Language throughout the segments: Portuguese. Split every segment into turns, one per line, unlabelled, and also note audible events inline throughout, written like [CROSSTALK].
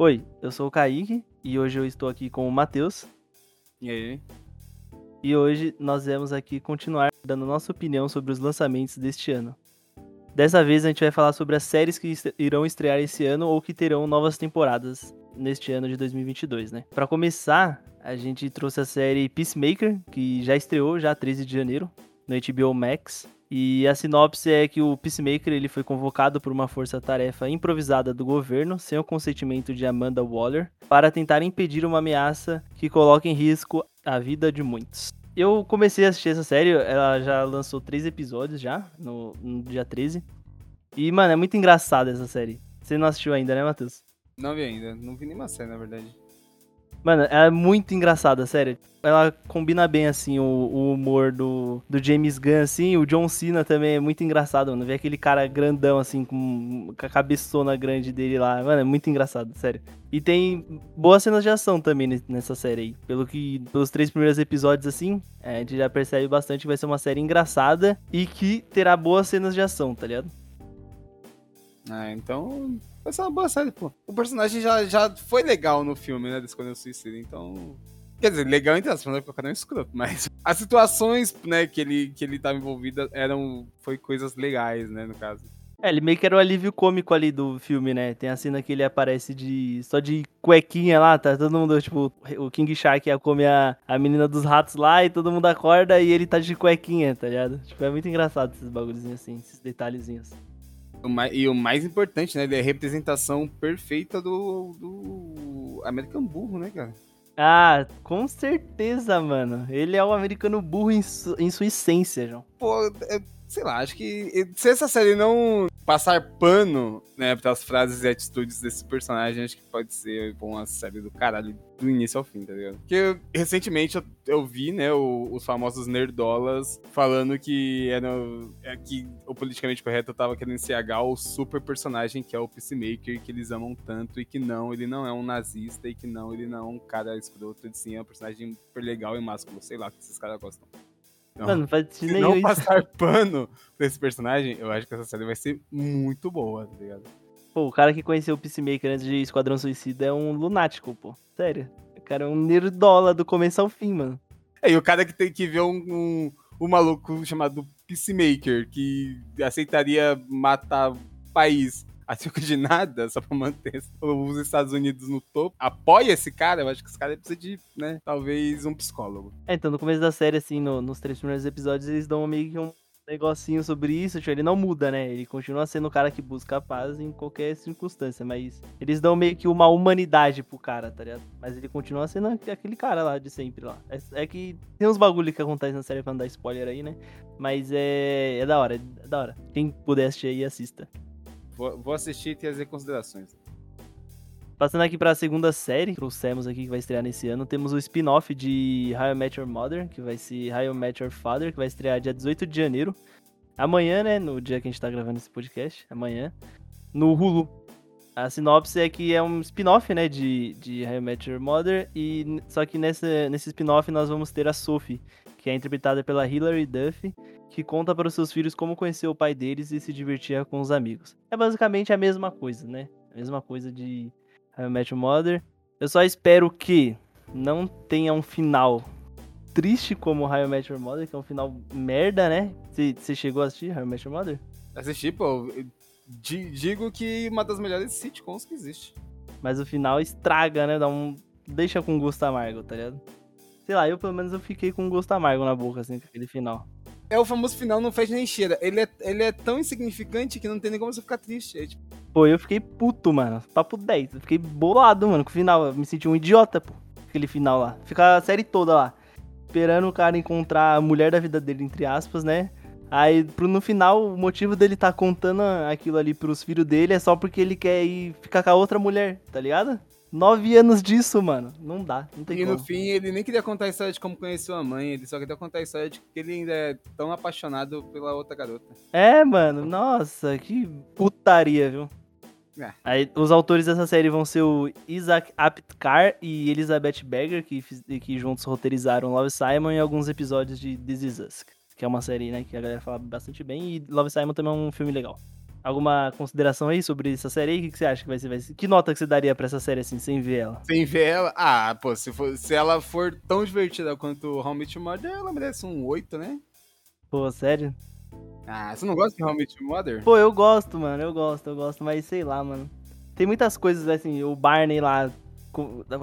Oi, eu sou o Kaique e hoje eu estou aqui com o Matheus.
E aí?
E hoje nós vamos aqui continuar dando nossa opinião sobre os lançamentos deste ano. Dessa vez a gente vai falar sobre as séries que irão estrear esse ano ou que terão novas temporadas neste ano de 2022, né? Para começar, a gente trouxe a série Peacemaker, que já estreou já 13 de janeiro no HBO Max. E a sinopse é que o Peacemaker ele foi convocado por uma força-tarefa improvisada do governo, sem o consentimento de Amanda Waller, para tentar impedir uma ameaça que coloca em risco a vida de muitos. Eu comecei a assistir essa série, ela já lançou três episódios já, no, no dia 13. E, mano, é muito engraçada essa série. Você não assistiu ainda, né, Matheus?
Não vi ainda, não vi nenhuma série, na verdade.
Mano, ela é muito engraçada, sério. Ela combina bem, assim, o, o, humor do, do James Gunn, assim. O John Cena também é muito engraçado, mano. Ver aquele cara grandão, assim, com, com a cabeçona grande dele lá. Mano, é muito engraçado, sério. E tem boas cenas de ação também nessa série aí. Pelo que, pelos três primeiros episódios, assim, é, a gente já percebe bastante que vai ser uma série engraçada e que terá boas cenas de ação, tá ligado?
Ah, então vai ser uma boa série, pô. O personagem já, já foi legal no filme, né? Escolher o Suicídio, então. Quer dizer, legal entre as porque o um escroto, mas as situações, né, que ele, que ele tava envolvido eram. Foi coisas legais, né, no caso.
É, ele meio que era o alívio cômico ali do filme, né? Tem a cena que ele aparece de. só de cuequinha lá, tá? Todo mundo, tipo, o King Shark ia comer a, a menina dos ratos lá e todo mundo acorda e ele tá de cuequinha, tá ligado? Tipo, é muito engraçado esses bagulhozinhos assim, esses detalhezinhos.
E o mais importante, né? Ele é a representação perfeita do, do American Burro, né, cara?
Ah, com certeza, mano. Ele é o americano burro em, su em sua essência, João.
Pô, é, sei lá, acho que se essa série não passar pano, né, as frases e atitudes desse personagem, acho que pode ser uma série do caralho do início ao fim, tá ligado? Porque recentemente eu, eu vi, né, o, os famosos nerdolas falando que era é, que o politicamente correto tava querendo enxergar o super personagem que é o Peacemaker, que eles amam tanto, e que não, ele não é um nazista, e que não, ele não é um cara escroto, ele sim é um personagem super legal e másculo, sei lá, que esses caras gostam.
Não, Mano, não faz
sentido nenhum. Se não passar pano pra esse personagem, eu acho que essa série vai ser muito boa, tá ligado?
Pô, o cara que conheceu o Peacemaker antes de Esquadrão Suicida é um lunático, pô. Sério. O cara é um nerdola do começo ao fim, mano.
É, e o cara que tem que ver um, um, um maluco chamado Peacemaker, que aceitaria matar país a de nada, só pra manter [LAUGHS] os Estados Unidos no topo, apoia esse cara, eu acho que esse cara precisa de, né, talvez um psicólogo.
É, então no começo da série, assim, no, nos três primeiros episódios, eles dão meio que um negocinho sobre isso, tipo, ele não muda, né? Ele continua sendo o cara que busca a paz em qualquer circunstância, mas eles dão meio que uma humanidade pro cara, tá ligado? Mas ele continua sendo aquele cara lá de sempre lá. É, é que tem uns bagulho que acontece na série pra não dar spoiler aí, né? Mas é, é da hora, é da hora. Quem puder assistir aí, assista.
Vou, vou assistir e trazer considerações.
Passando aqui para a segunda série, trouxemos aqui que vai estrear nesse ano, temos o spin-off de How I Met Your Mother, que vai ser How I Met Your Father, que vai estrear dia 18 de janeiro. Amanhã, né, no dia que a gente tá gravando esse podcast, amanhã, no Hulu. A sinopse é que é um spin-off, né, de, de How Met Your Mother, e só que nessa, nesse spin-off nós vamos ter a Sophie, que é interpretada pela Hilary Duff, que conta para os seus filhos como conheceu o pai deles e se divertia com os amigos. É basicamente a mesma coisa, né? A mesma coisa de How Met Your Mother. Eu só espero que não tenha um final triste como How Met Your Mother, que é um final merda, né? Você chegou a assistir How Met Your Mother?
Assisti, pô. Digo que uma das melhores sitcoms que existe.
Mas o final estraga, né? Dá um... Deixa com gosto amargo, tá ligado? Sei lá, eu pelo menos eu fiquei com gosto amargo na boca, assim, com aquele final.
É o famoso final não fez nem cheira. Ele é, ele é tão insignificante que não tem nem como você ficar triste. É, tipo...
Pô, eu fiquei puto, mano. Papo 10. Eu fiquei bolado, mano, com o final. Eu me senti um idiota, pô. Aquele final lá. Ficar a série toda lá. Esperando o cara encontrar a mulher da vida dele, entre aspas, né? Aí, no final, o motivo dele tá contando aquilo ali pros filhos dele é só porque ele quer ir ficar com a outra mulher, tá ligado? Nove anos disso, mano. Não dá, não tem
e
como.
no fim, ele nem queria contar a história de como conheceu a mãe, ele só queria contar a história de que ele ainda é tão apaixonado pela outra garota.
É, mano, nossa, que putaria, viu? É. Aí, os autores dessa série vão ser o Isaac Aptkar e Elizabeth Berger, que, que juntos roteirizaram Love Simon e alguns episódios de This Is Us, que é uma série né, que a galera fala bastante bem, e Love Simon também é um filme legal. Alguma consideração aí sobre essa série aí? O que, que você acha que vai ser, vai ser? Que nota que você daria pra essa série assim, sem ver ela?
Sem ver ela? Ah, pô, se, for, se ela for tão divertida quanto How I Met Your Mother, ela merece um 8, né?
Pô, sério?
Ah, você não gosta de How I Met Your Mother?
Pô, eu gosto, mano, eu gosto, eu gosto, mas sei lá, mano. Tem muitas coisas assim, o Barney lá,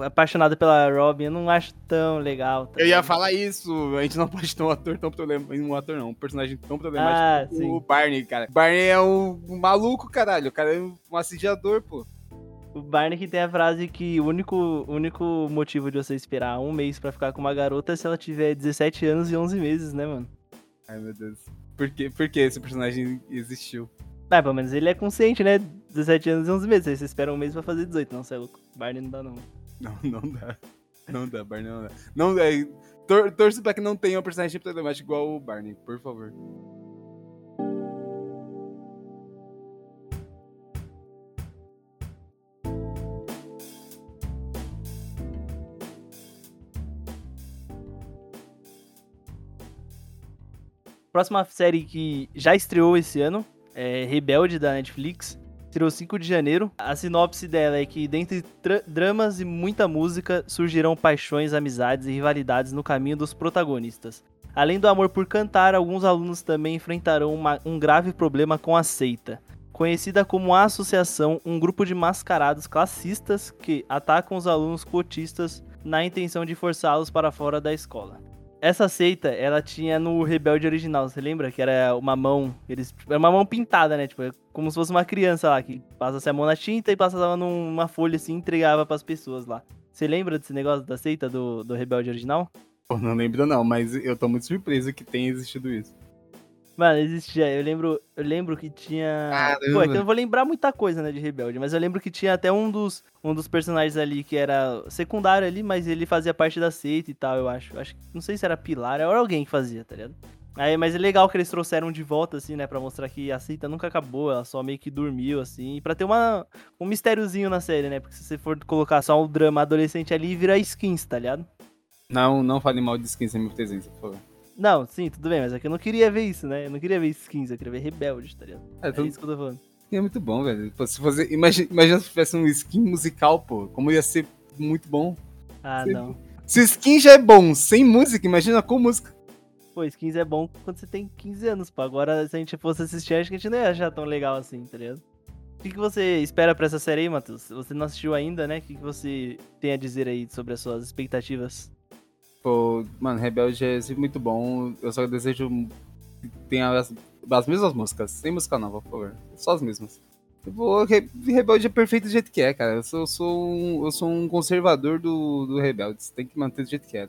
apaixonado pela Robin, eu não acho tão legal. tá
Eu ia falar isso, a gente não [LAUGHS] pode ter um ator tão problemático, um ator não, um personagem tão problemático
Ah,
o Barney, cara. Barney é um, um maluco, caralho, o cara é um assediador, pô.
O Barney que tem a frase que o único, único motivo de você esperar um mês pra ficar com uma garota é se ela tiver 17 anos e 11 meses, né, mano?
Ai, meu Deus. Por que, por que esse personagem existiu?
Ah, pelo menos ele é consciente, né? 17 anos e 11 meses. Aí você espera um mês pra fazer 18. Não, você é louco. Barney não dá, não.
Não, não dá. Não dá, Barney não dá. Não, é, tor torço pra que não tenha um personagem problemático igual o Barney, por favor.
Próxima série que já estreou esse ano é Rebelde da Netflix. Estreou 5 de janeiro. A sinopse dela é que, dentre dramas e muita música, surgirão paixões, amizades e rivalidades no caminho dos protagonistas. Além do amor por cantar, alguns alunos também enfrentarão uma- um grave problema com a seita. Conhecida como a Associação, um grupo de mascarados classistas que atacam os alunos cotistas na intenção de forçá-los para fora da escola. Essa seita, ela tinha no Rebelde original, você lembra? Que era uma mão, eles, era uma mão pintada, né? Tipo, é como se fosse uma criança lá, que passa a mão na tinta e passava numa folha assim e entregava pras pessoas lá. Você lembra desse negócio da seita do, do Rebelde original?
Pô, não lembro não, mas eu tô muito surpreso que tenha existido isso.
Mano, existia. Eu lembro, eu lembro que tinha.
Caramba.
Pô, é que eu não vou lembrar muita coisa, né, de Rebelde, mas eu lembro que tinha até um dos, um dos personagens ali que era secundário ali, mas ele fazia parte da seita e tal, eu acho. acho não sei se era Pilar, era alguém que fazia, tá ligado? Aí, mas é legal que eles trouxeram de volta, assim, né, pra mostrar que a seita nunca acabou, ela só meio que dormiu, assim, pra ter uma, um mistériozinho na série, né? Porque se você for colocar só um drama adolescente ali, vira skins, tá ligado?
Não, não fale mal de skins em minha presença, por favor.
Não, sim, tudo bem, mas é que eu não queria ver isso, né? Eu não queria ver skins, eu queria ver Rebelde, tá ligado?
É,
É isso que eu tô falando.
é muito bom, velho. Se você, imagina, imagina se tivesse um skin musical, pô, como ia ser muito bom.
Ah, não.
Se skin já é bom sem música, imagina com música.
Pô, skins é bom quando você tem 15 anos, pô. Agora, se a gente fosse assistir, acho que a gente não ia achar tão legal assim, tá ligado? O que, que você espera pra essa série aí, Matheus? Você não assistiu ainda, né? O que, que você tem a dizer aí sobre as suas expectativas?
Pô, mano, Rebelde é sempre muito bom. Eu só desejo que tenha as, as mesmas músicas, sem música nova, por favor. Só as mesmas. Vou, Re- Rebelde é perfeito do jeito que é, cara. Eu sou, eu sou, um, eu sou um conservador do, do Rebeldes. Tem que manter do jeito que é.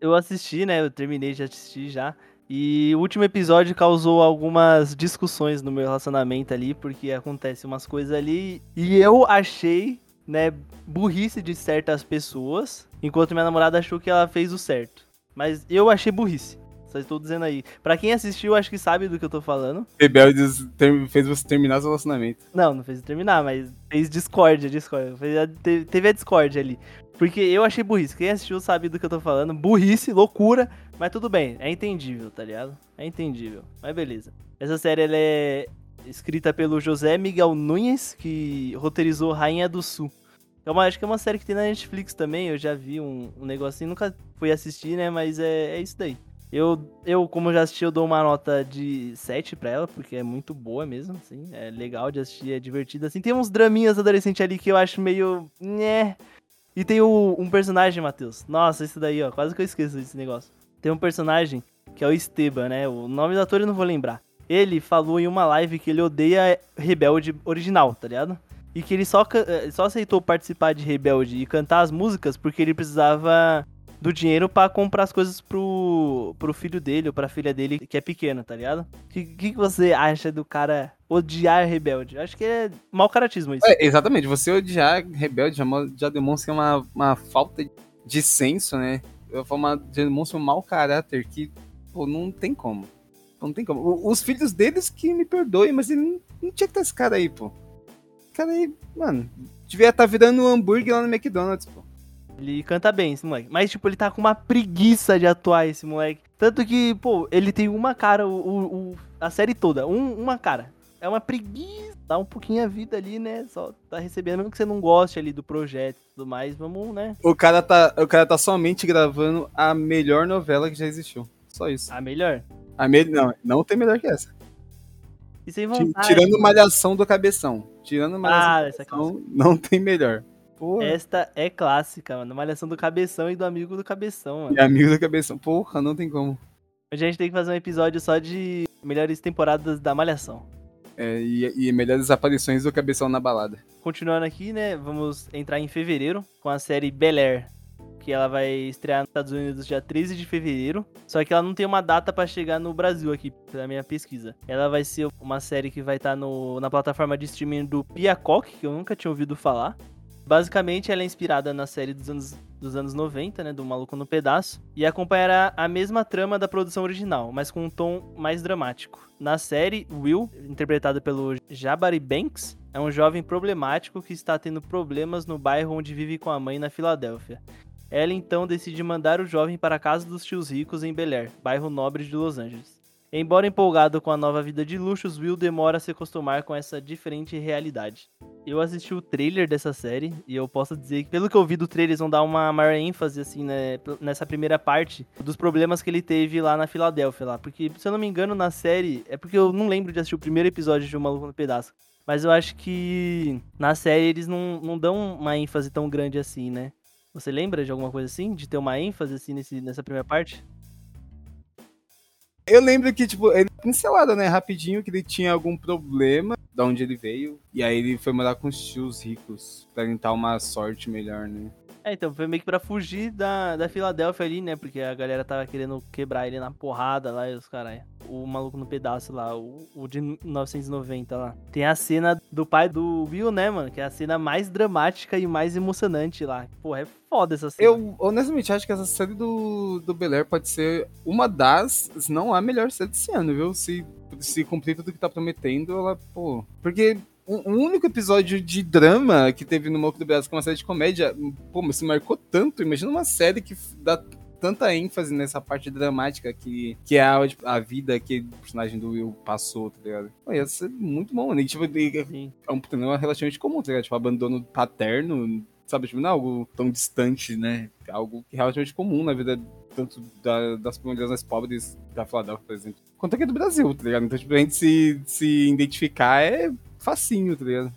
Eu assisti, né? Eu terminei de assistir já. E o último episódio causou algumas discussões no meu relacionamento ali, porque acontece umas coisas ali. E eu achei, né, burrice de certas pessoas, enquanto minha namorada achou que ela fez o certo. Mas eu achei burrice. Só estou dizendo aí. Pra quem assistiu, acho que sabe do que eu tô falando.
Rebeldes fez você terminar seu relacionamento.
Não, não fez terminar, mas fez discórdia, discórdia. Fez teve a discórdia ali. Porque eu achei burrice. Quem assistiu sabe do que eu tô falando. Burrice, loucura, mas tudo bem. É entendível, tá ligado? É entendível. Mas beleza. Essa série ela é escrita pelo José Miguel Nunes, que roteirizou Rainha do Sul. É uma, acho que é uma série que tem na Netflix também. Eu já vi um, um negocinho, nunca fui assistir, né? Mas é, é isso daí. Eu, eu, como já assisti, eu dou uma nota de 7 pra ela, porque é muito boa mesmo, assim. É legal de assistir, é divertido. Assim, tem uns draminhas adolescentes ali que eu acho meio. né. E tem o- um personagem, Matheus. Nossa, isso daí, ó. Quase que eu esqueço desse negócio. Tem um personagem que é o Esteban, né? O nome do ator eu não vou lembrar. Ele falou em uma live que ele odeia Rebelde original, tá ligado? E que ele só, eh, só aceitou participar de Rebelde e cantar as músicas porque ele precisava do dinheiro pra comprar as coisas pro, pro filho dele ou pra filha dele que é pequena, tá ligado? O que, que, você acha do cara odiar Rebelde? Acho que é mau caratismo isso.
É, exatamente, você odiar Rebelde já, já demonstra uma, uma falta de senso, né? Uma, demonstra um mau caráter que, pô, não tem como. Não tem como. Os filhos deles que me perdoem, mas ele não, não tinha que ter esse cara aí, pô. Esse cara aí, mano, devia estar virando um hambúrguer lá no McDonald's, pô.
Ele canta bem, esse moleque. Mas, tipo, ele tá com uma preguiça de atuar, esse moleque. Tanto que, pô, ele tem uma cara, o, o- o- a série toda, um- uma cara. é uma preguiça, dá um pouquinho a vida ali, né? Só tá recebendo, mesmo que você não goste ali do projeto e tudo mais, vamos, né?
O cara tá, o cara tá somente gravando a melhor novela que já existiu. Só isso.
A melhor.
A me... Não, não tem melhor que essa.
E sem vontade.
Tirando malhação do cabeção. Tirando
Ah,
malhação
essa é
do cabeção, não tem melhor. Porra.
Esta é clássica, mano. Malhação do Cabeção e do amigo do Cabeção, mano.
E amigo do cabeção. Porra, não tem como.
A gente tem que fazer um episódio só de melhores temporadas da Malhação.
É, e, e melhores aparições do cabeção na balada.
Continuando aqui, né? Vamos entrar em fevereiro com a série Bel Air. Que ela vai estrear nos Estados Unidos dia 13 de fevereiro. Só que ela não tem uma data pra chegar no Brasil aqui, pela minha pesquisa. Ela vai ser uma série que vai estar no, na plataforma de streaming do Piacock, que eu nunca tinha ouvido falar. Basicamente, ela é inspirada na série dos anos, dos anos 90, né? Do Maluco no Pedaço. E acompanhará a mesma trama da produção original, mas com um tom mais dramático. Na série, Will, interpretado pelo Jabari Banks, é um jovem problemático que está tendo problemas no bairro onde vive com a mãe na Filadélfia. Ela então decide mandar o jovem para a casa dos tios ricos em Bel Air, bairro nobre de Los Angeles. Embora empolgado com a nova vida de luxos, Will demora a se acostumar com essa diferente realidade. Eu assisti o trailer dessa série e eu posso dizer que, pelo que eu vi do trailer, eles vão dar uma maior ênfase, assim, né, nessa primeira parte dos problemas que ele teve lá na Filadélfia, lá. Porque, se eu não me engano, na série. É porque eu não lembro de assistir o primeiro episódio de O Maluco no Pedaço. Mas eu acho que na série eles não, não dão uma ênfase tão grande assim, né? Você lembra de alguma coisa assim? De ter uma ênfase assim nesse, nessa primeira parte?
Eu lembro que, tipo, ele pincelada, né, rapidinho, que ele tinha algum problema da onde ele veio. E aí ele foi morar com os tios ricos pra tentar uma sorte melhor, né?
É, então, foi meio que pra fugir da, da Filadélfia ali, né? Porque a galera tava querendo quebrar ele na porrada lá e os caras. O maluco no pedaço lá, o, o de 1990 lá. Tem a cena do pai do Will, né, mano? Que é a cena mais dramática e mais emocionante lá. Porra, é foda essa cena.
Eu, honestamente, acho que essa série do, do Bel Air pode ser uma das, se não a melhor série desse ano, viu? Se, se cumprir tudo que tá prometendo, ela, pô... Porque o o único episódio de drama que teve no Moco do Brasil, que é uma série de comédia, pô, mas se marcou tanto. Imagina uma série que dá tanta ênfase nessa parte dramática que, que é a, tipo, a vida que o personagem do Will passou, tá ligado? Pô, ia ser muito bom, né? E, tipo, é um problema relativamente comum, tá ligado? Tipo, abandono paterno, sabe? Tipo, não é algo tão distante, né? É algo que é relativamente comum na vida tanto da- das comunidades mais pobres da Filadélfia, por exemplo, quanto aqui do Brasil, tá ligado? Então, tipo, a gente se, se identificar é facinho, tá ligado?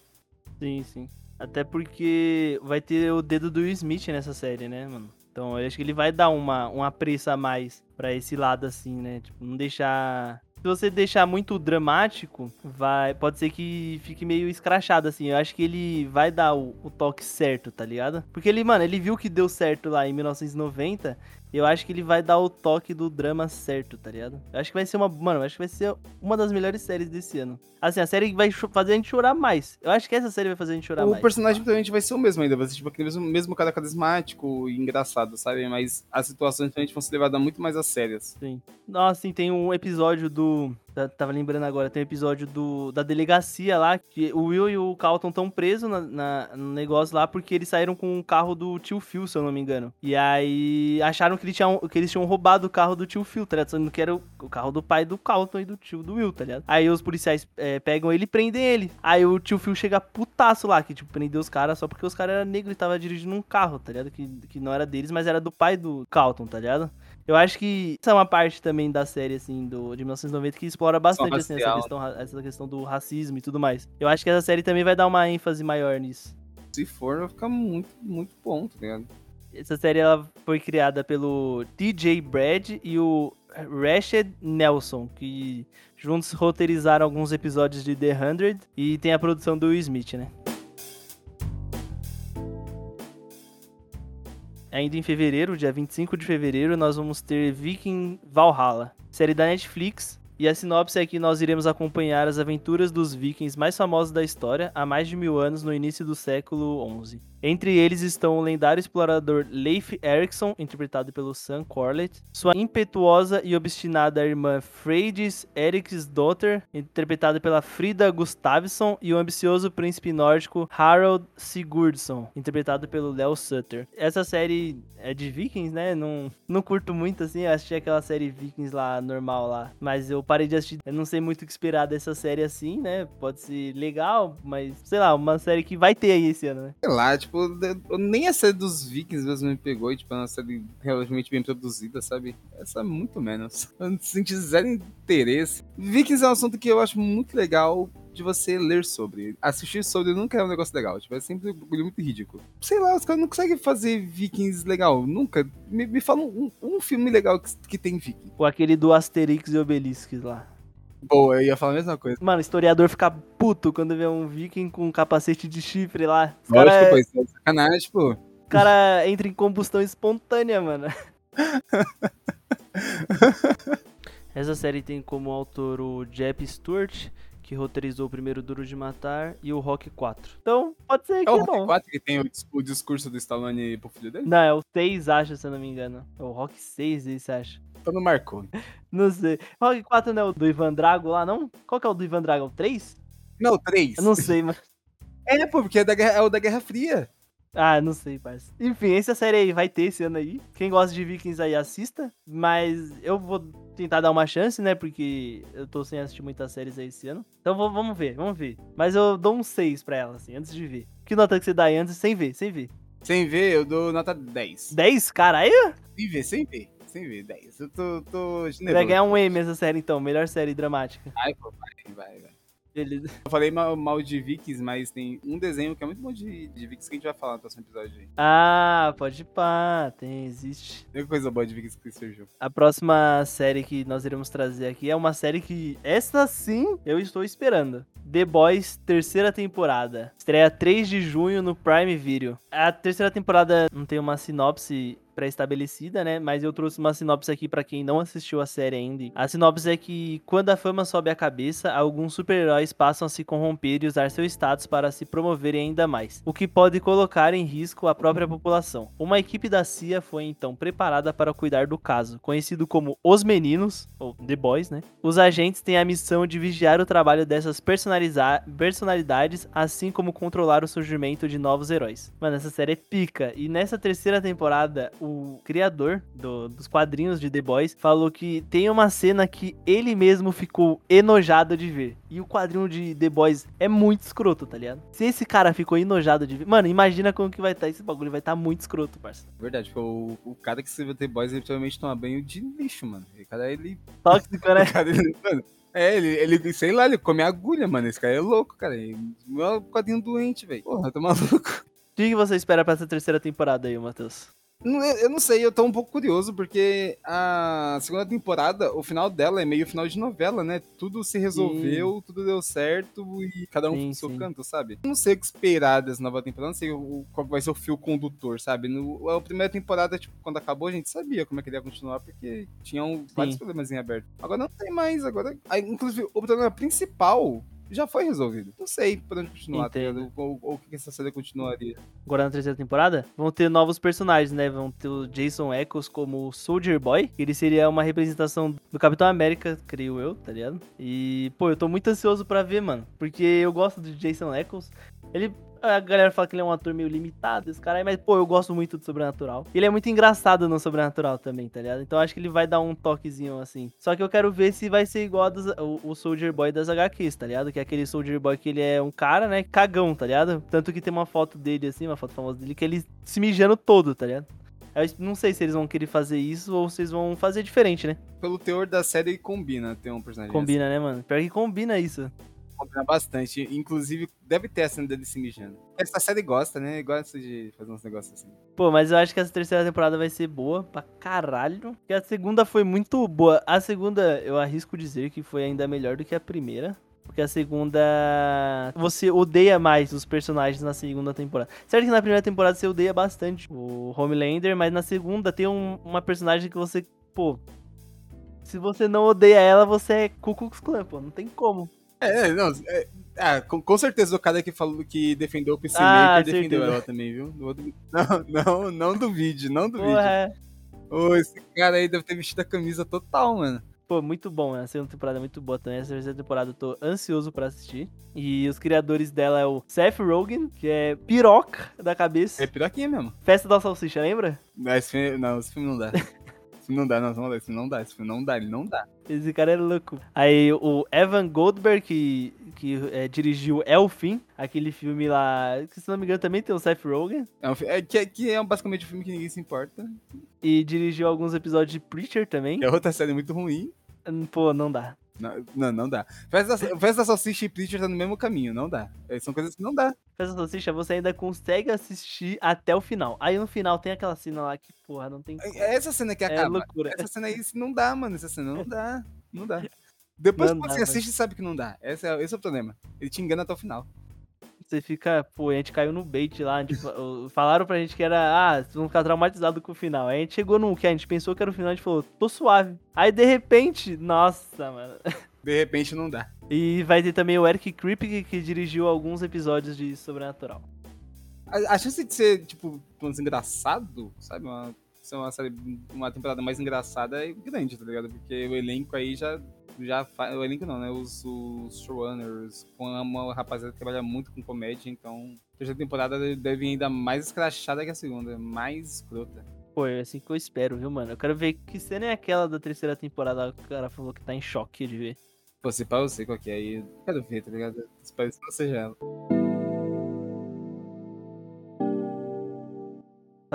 Sim, sim. Até porque vai ter o dedo do Will Smith nessa série, né, mano? Então eu acho que ele vai dar uma, uma pressa a mais pra esse lado, assim, né? Tipo, não deixar. Se você deixar muito dramático, vai. Pode ser que fique meio escrachado, assim. Eu acho que ele vai dar o, o toque certo, tá ligado? Porque ele, mano, ele viu que deu certo lá em 1990. Eu acho que ele vai dar o toque do drama certo, tá ligado? Eu acho que vai ser uma. Mano, eu acho que vai ser uma das melhores séries desse ano. Assim, a série que vai fazer a gente chorar mais. Eu acho que essa série vai fazer a gente chorar
o
mais.
personagem provavelmente vai ser o mesmo ainda, vai ser tipo aquele mesmo, mesmo cara carismático e engraçado, sabe? Mas as situações provavelmente vão ser levadas muito mais a sérias.
Sim. Nossa, sim, tem um episódio do. Tá- Tava lembrando agora, tem um episódio do da delegacia lá, que o Will e o Carlton estão presos na, na- no negócio lá porque eles saíram com o carro do tio Phil, se eu não me engano. E aí acharam que, ele tinha, que eles tinham roubado o carro do tio Phil, tá ligado? Sendo que era o, o carro do pai do Carlton e do tio do Will, tá ligado? Aí os policiais é, pegam ele e prendem ele. Aí o tio Phil chega putaço lá, que tipo, prendeu os caras só porque os caras eram negros e tava dirigindo um carro, tá ligado? Que, que não era deles, mas era do pai do Carlton, tá ligado? Eu acho que essa é uma parte também da série, assim, do, de 1990 que explora bastante, assim, essa questão, essa questão do racismo e tudo mais. Eu acho que essa série também vai dar uma ênfase maior nisso.
Se for, vai ficar muito, muito bom, tá ligado?
Essa série ela foi criada pelo TJ Brad e o Rashid Nelson, que juntos roteirizaram alguns episódios de The 100 e tem a produção do Will Smith, né? Ainda em fevereiro, dia 25 de fevereiro, nós vamos ter Viking Valhalla, série da Netflix. E a sinopse é que nós iremos acompanhar as aventuras dos vikings mais famosos da história há mais de mil anos no início do século XI. Entre eles estão o lendário explorador Leif Erikson, interpretado pelo Sam Corlett, sua impetuosa e obstinada irmã Freydis Eriksdotter, interpretada pela Frida Gustafsson, e o ambicioso príncipe nórdico Harald Sigurdsson, interpretado pelo Léo Sutter. Essa série é de Vikings, né? Não, não curto muito assim, eu assisti aquela série Vikings lá, normal lá, mas eu parei de assistir, eu não sei muito o que esperar dessa série assim, né? Pode ser legal, mas sei lá, uma série que vai ter aí esse ano, né?
Sei lá, tipo, nem a série dos Vikings mesmo me pegou, e, tipo, é uma série relativamente bem produzida, sabe? Essa é muito menos. [LAUGHS] Senti zero interesse. Vikings é um assunto que eu acho muito legal de você ler sobre. Assistir sobre nunca é um negócio legal. Tipo, é sempre um bagulho muito ridículo. Sei lá, os caras não conseguem fazer Vikings legal. Nunca. Me, me fala um, um filme legal que, que tem Viking.
Ou aquele do Asterix e Obelix lá.
Boa, eu ia falar a mesma coisa.
Mano, o historiador fica puto quando vê um viking com um capacete de chifre lá.
Os Lógico, cara... pô, isso é sacanagem, pô.
O cara [LAUGHS] entra em combustão espontânea, mano. [LAUGHS] Essa série tem como autor o Jeb Stewart, que roteirizou o primeiro Duro de Matar, e o Rock 4. Então, pode ser que é,
o
é Rock
bom. 4 que tem o, discurso do Stallone pro filho dele?
Não, é o 6, acho, se eu não me engano. É o Rock 6, esse, acho.
Então não marcou.
não sei. Rock 4 não é o do Ivan Drago lá, não? Qual que é o do Ivan Drago? O 3?
Não, 3.
Eu não sei, mas... [LAUGHS]
É, pô, porque é, da guerra, é o da Guerra Fria.
Ah, não sei, parça. Enfim, essa série aí vai ter esse ano aí. Quem gosta de Vikings aí, assista. Mas eu vou tentar dar uma chance, né? Porque eu tô sem assistir muitas séries aí esse ano. Então vou, vamos ver, vamos ver. Mas eu dou um 6 pra ela, assim, antes de ver. Que nota que você dá aí antes, sem ver, sem ver?
Sem ver, eu dou nota 10.
10? Caralho?
Sem ver, sem ver. Sem ver, 10. Eu tô, tô
generoso. Vai ganhar um M essa série então, melhor série dramática.
Ai, pô, vai, vai, vai. Beleza. Eu falei mal, mal, de Vikings, mas tem um desenho que é muito bom de, de Vikings que a gente vai falar no próximo episódio aí.
Ah, pode pá, tem, existe.
Tem coisa boa de Vikings que surgiu.
A próxima série que nós iremos trazer aqui é uma série que, essa sim, eu estou esperando. The Boys, terceira temporada. Estreia 3 de junho no Prime Video. A terceira temporada não tem uma sinopse pré-estabelecida, né? Mas eu trouxe uma sinopse aqui para quem não assistiu a série ainda. A sinopse é que quando a fama sobe a cabeça, alguns super-heróis passam a se corromper e usar seu status para se promoverem ainda mais, o que pode colocar em risco a própria população. Uma equipe da CIA foi então preparada para cuidar do caso, conhecido como Os Meninos, ou The Boys, né? Os agentes têm a missão de vigiar o trabalho dessas personalidades, assim como controlar o surgimento de novos heróis. Mano, essa série é pica. E nessa terceira temporada, o criador do, dos quadrinhos de The Boys falou que tem uma cena que ele mesmo ficou enojado de ver. E o quadrinho de The Boys é muito escroto, tá ligado? Se esse cara ficou enojado de ver. Mano, imagina como que vai estar tá esse bagulho. Vai estar tá muito escroto, parça.
Verdade, tipo, o, o cara que escreveu The Boys, ele provavelmente toma banho de lixo, mano. O cara, ele.
Tóxico, né? [LAUGHS] cara,
ele, mano, é, ele, ele, sei lá, ele come agulha, mano. Esse cara é louco, cara. Ele é um quadrinho doente, velho. Porra, tô maluco.
O que você espera pra essa terceira temporada aí, Matheus?
Eu não sei, eu tô um pouco curioso, porque a segunda temporada, o final dela é meio final de novela, né? Tudo se resolveu, sim. tudo deu certo e cada um sim, seu sim. canto, sabe? Eu não sei o que esperar dessa nova temporada, não sei o, qual vai ser o fio condutor, sabe? No, a primeira temporada, tipo, quando acabou, a gente sabia como é que ele ia continuar, porque tinham vários problemas em aberto. Agora não tem mais, agora. Inclusive, o problema principal já foi resolvido. Não sei por onde continuar, tá ou, ou, o que essa série continuaria.
Agora na terceira temporada, vão ter novos personagens, né? Vão ter o Jason Eccles como Soldier Boy. Ele seria uma representação do Capitão América, creio eu, tá ligado? E, pô, eu tô muito ansioso pra ver, mano. Porque eu gosto do Jason Eccles. Ele a galera fala que ele é um ator meio limitado, esse cara aí, mas, pô, eu gosto muito do Sobrenatural. Ele é muito engraçado no Sobrenatural também, tá ligado? Então acho que ele vai dar um toquezinho assim. Só que eu quero ver se vai ser igual dos, o, o, Soldier Boy das HQs, tá ligado? Que é aquele Soldier Boy que ele é um cara, né, cagão, tá ligado? Tanto que tem uma foto dele, assim, uma foto famosa dele, que ele se mijando todo, tá ligado? Eu não sei se eles vão querer fazer isso ou se eles vão fazer diferente, né?
Pelo teor da série, combina ter um personagem
Combina,
assim.
né, mano? Pior que combina isso.
Combina bastante. Inclusive, deve ter a cena dele se mijando. Essa série gosta, né? Gosta de fazer uns negócios assim.
Pô, mas eu acho que essa terceira temporada vai ser boa pra caralho. Porque a segunda foi muito boa. A segunda, eu arrisco dizer que foi ainda melhor do que a primeira. Porque a segunda. Você odeia mais os personagens na segunda temporada. Certo que na primeira temporada você odeia bastante o Homelander, mas na segunda tem um, uma personagem que você. Pô. Se você não odeia ela, você é Ku Klux pô. Não tem como.
É, não, é, Ah, com, com certeza o cara que falou que defendeu o Peacemaker
Ah,
defendeu
certeza.
ela também, viu? [LAUGHS] Não, não, não, duvide, não duvide.
Porra, é.
Ô, esse cara aí deve ter vestido a camisa total, mano.
Pô, muito bom, né? A segunda temporada é muito boa também. Essa terceira temporada eu tô ansioso pra assistir. E os criadores dela é o Seth Rogen, que é piroca da cabeça.
É piroquinha mesmo.
Festa da Salsicha, lembra?
Não, esse filme, não, esse filme não dá. [LAUGHS] Esse filme não dá, não, não dá, esse filme não dá, esse filme não dá, ele não dá.
Esse cara é louco. Aí o Evan Goldberg, que, que é, dirigiu Elfim, aquele filme lá, que se não me engano também tem o Seth Rogen.
É, um, é, que, é- que é basicamente um filme que ninguém se importa.
E dirigiu alguns episódios de Preacher também.
É outra série muito ruim.
Pô, não dá.
Não, não, não dá. Festa da, Festa da Salsicha e Preacher tá no mesmo caminho, não dá. É, São coisas que não dá.
Festa da Salsicha, você ainda consegue assistir até o final. Aí no final tem aquela cena lá que, porra, não tem como.
É essa cena que
É
acaba.
loucura.
Essa cena aí não dá, mano. Essa cena não [LAUGHS] dá. Não dá. Depois
Não
que
dá,
você
mas-
assiste, sabe que não dá. Esse é, esse é o problema. Ele te engana até o final.
Você fica, pô, a gente caiu no bait lá. gente falaram pra gente que era, ah, vocês vão ficar traumatizados com o final. Aí a gente chegou no que a gente pensou que era o final, a gente falou, tô suave. Aí de repente, nossa, mano. [LAUGHS]
De repente não dá.
E vai ter também o Eric Kripke, que dirigiu alguns episódios de Sobrenatural.
A, a chance de ser, tipo, menos engraçado, sabe? Uma, ser uma série, uma temporada mais engraçada é grande, tá ligado? Porque o elenco aí já. Já o elenco não, né? Os, os showrunners, com uma rapaziada que trabalha muito com comédia, então. A terceira temporada deve vir ainda mais escrachada que a segunda, mais escrota.
Pô, é assim que eu espero, viu, mano? Eu quero ver que cena é aquela da terceira temporada que o cara falou que tá em choque de ver.
Pô, se pá, eu sei qual que é aí. Quero ver, tá ligado? Espero que não seja ela.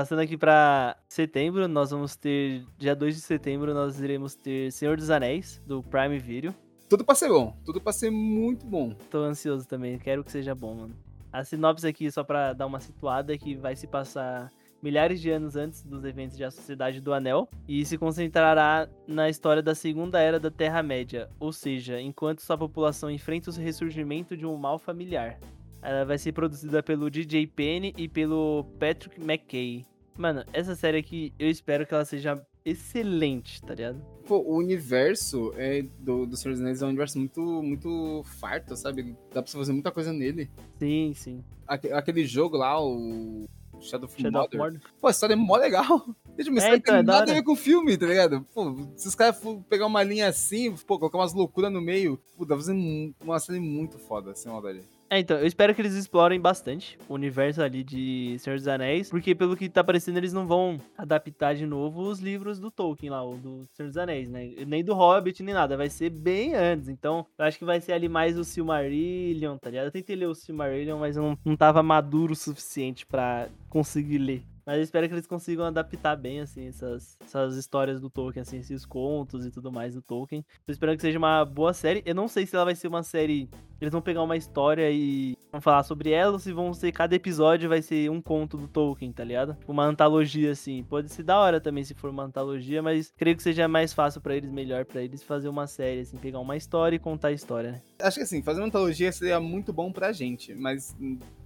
Passando aqui pra setembro, nós vamos ter. Dia 2 de setembro, nós iremos ter Senhor dos Anéis, do Prime Video.
Tudo pra ser bom. Tudo pra ser muito bom.
Tô ansioso também, quero que seja bom, mano. A sinopse aqui, só pra dar uma situada, é que vai se passar milhares de anos antes dos eventos da Sociedade do Anel e se concentrará na história da Segunda Era da Terra-média, ou seja, enquanto sua população enfrenta o ressurgimento de um mal familiar. Ela vai ser produzida pelo DJ Penny e pelo Patrick McKay. Mano, essa série aqui, eu espero que ela seja excelente, tá ligado?
Pô, o universo é, do, do Senhor dos Anéis é um universo muito, muito farto, sabe? Dá pra você fazer muita coisa nele.
Sim, sim.
Aque- aquele jogo lá, o Shadow of
Shadow of
Mordor. Pô, a história é mó legal. [LAUGHS] Deixa eu
É,
história
então,
tem
é da
nada a ver com o filme, tá ligado? Pô, se os caras for pegar uma linha assim, pô, colocar umas loucuras no meio, pô, dá pra fazer uma série muito foda, sem maldade.
É, então, eu espero que eles explorem bastante o universo ali de Senhor dos Anéis, porque pelo que tá parecendo, eles não vão adaptar de novo os livros do Tolkien lá, o do Senhor dos Anéis, né? Nem do Hobbit, nem nada, vai ser bem antes. Então, eu acho que vai ser ali mais o Silmarillion, tá ligado? Eu tentei ler o Silmarillion, mas eu não, não tava maduro o suficiente pra conseguir ler. Mas eu espero que eles consigam adaptar bem, assim, essas, essas histórias do Tolkien, assim, esses contos e tudo mais do Tolkien. Tô esperando que seja uma boa série. Eu não sei se ela vai ser uma série eles vão pegar uma história e vão falar sobre ela, ou se vão ser cada episódio vai ser um conto do Tolkien, tá ligado? Uma antologia assim. Pode ser da hora também se for uma antologia, mas creio que seja mais fácil pra eles, melhor pra eles fazer uma série assim, pegar uma história e contar a história, né?
Acho que assim, fazer uma antologia seria muito bom pra gente, mas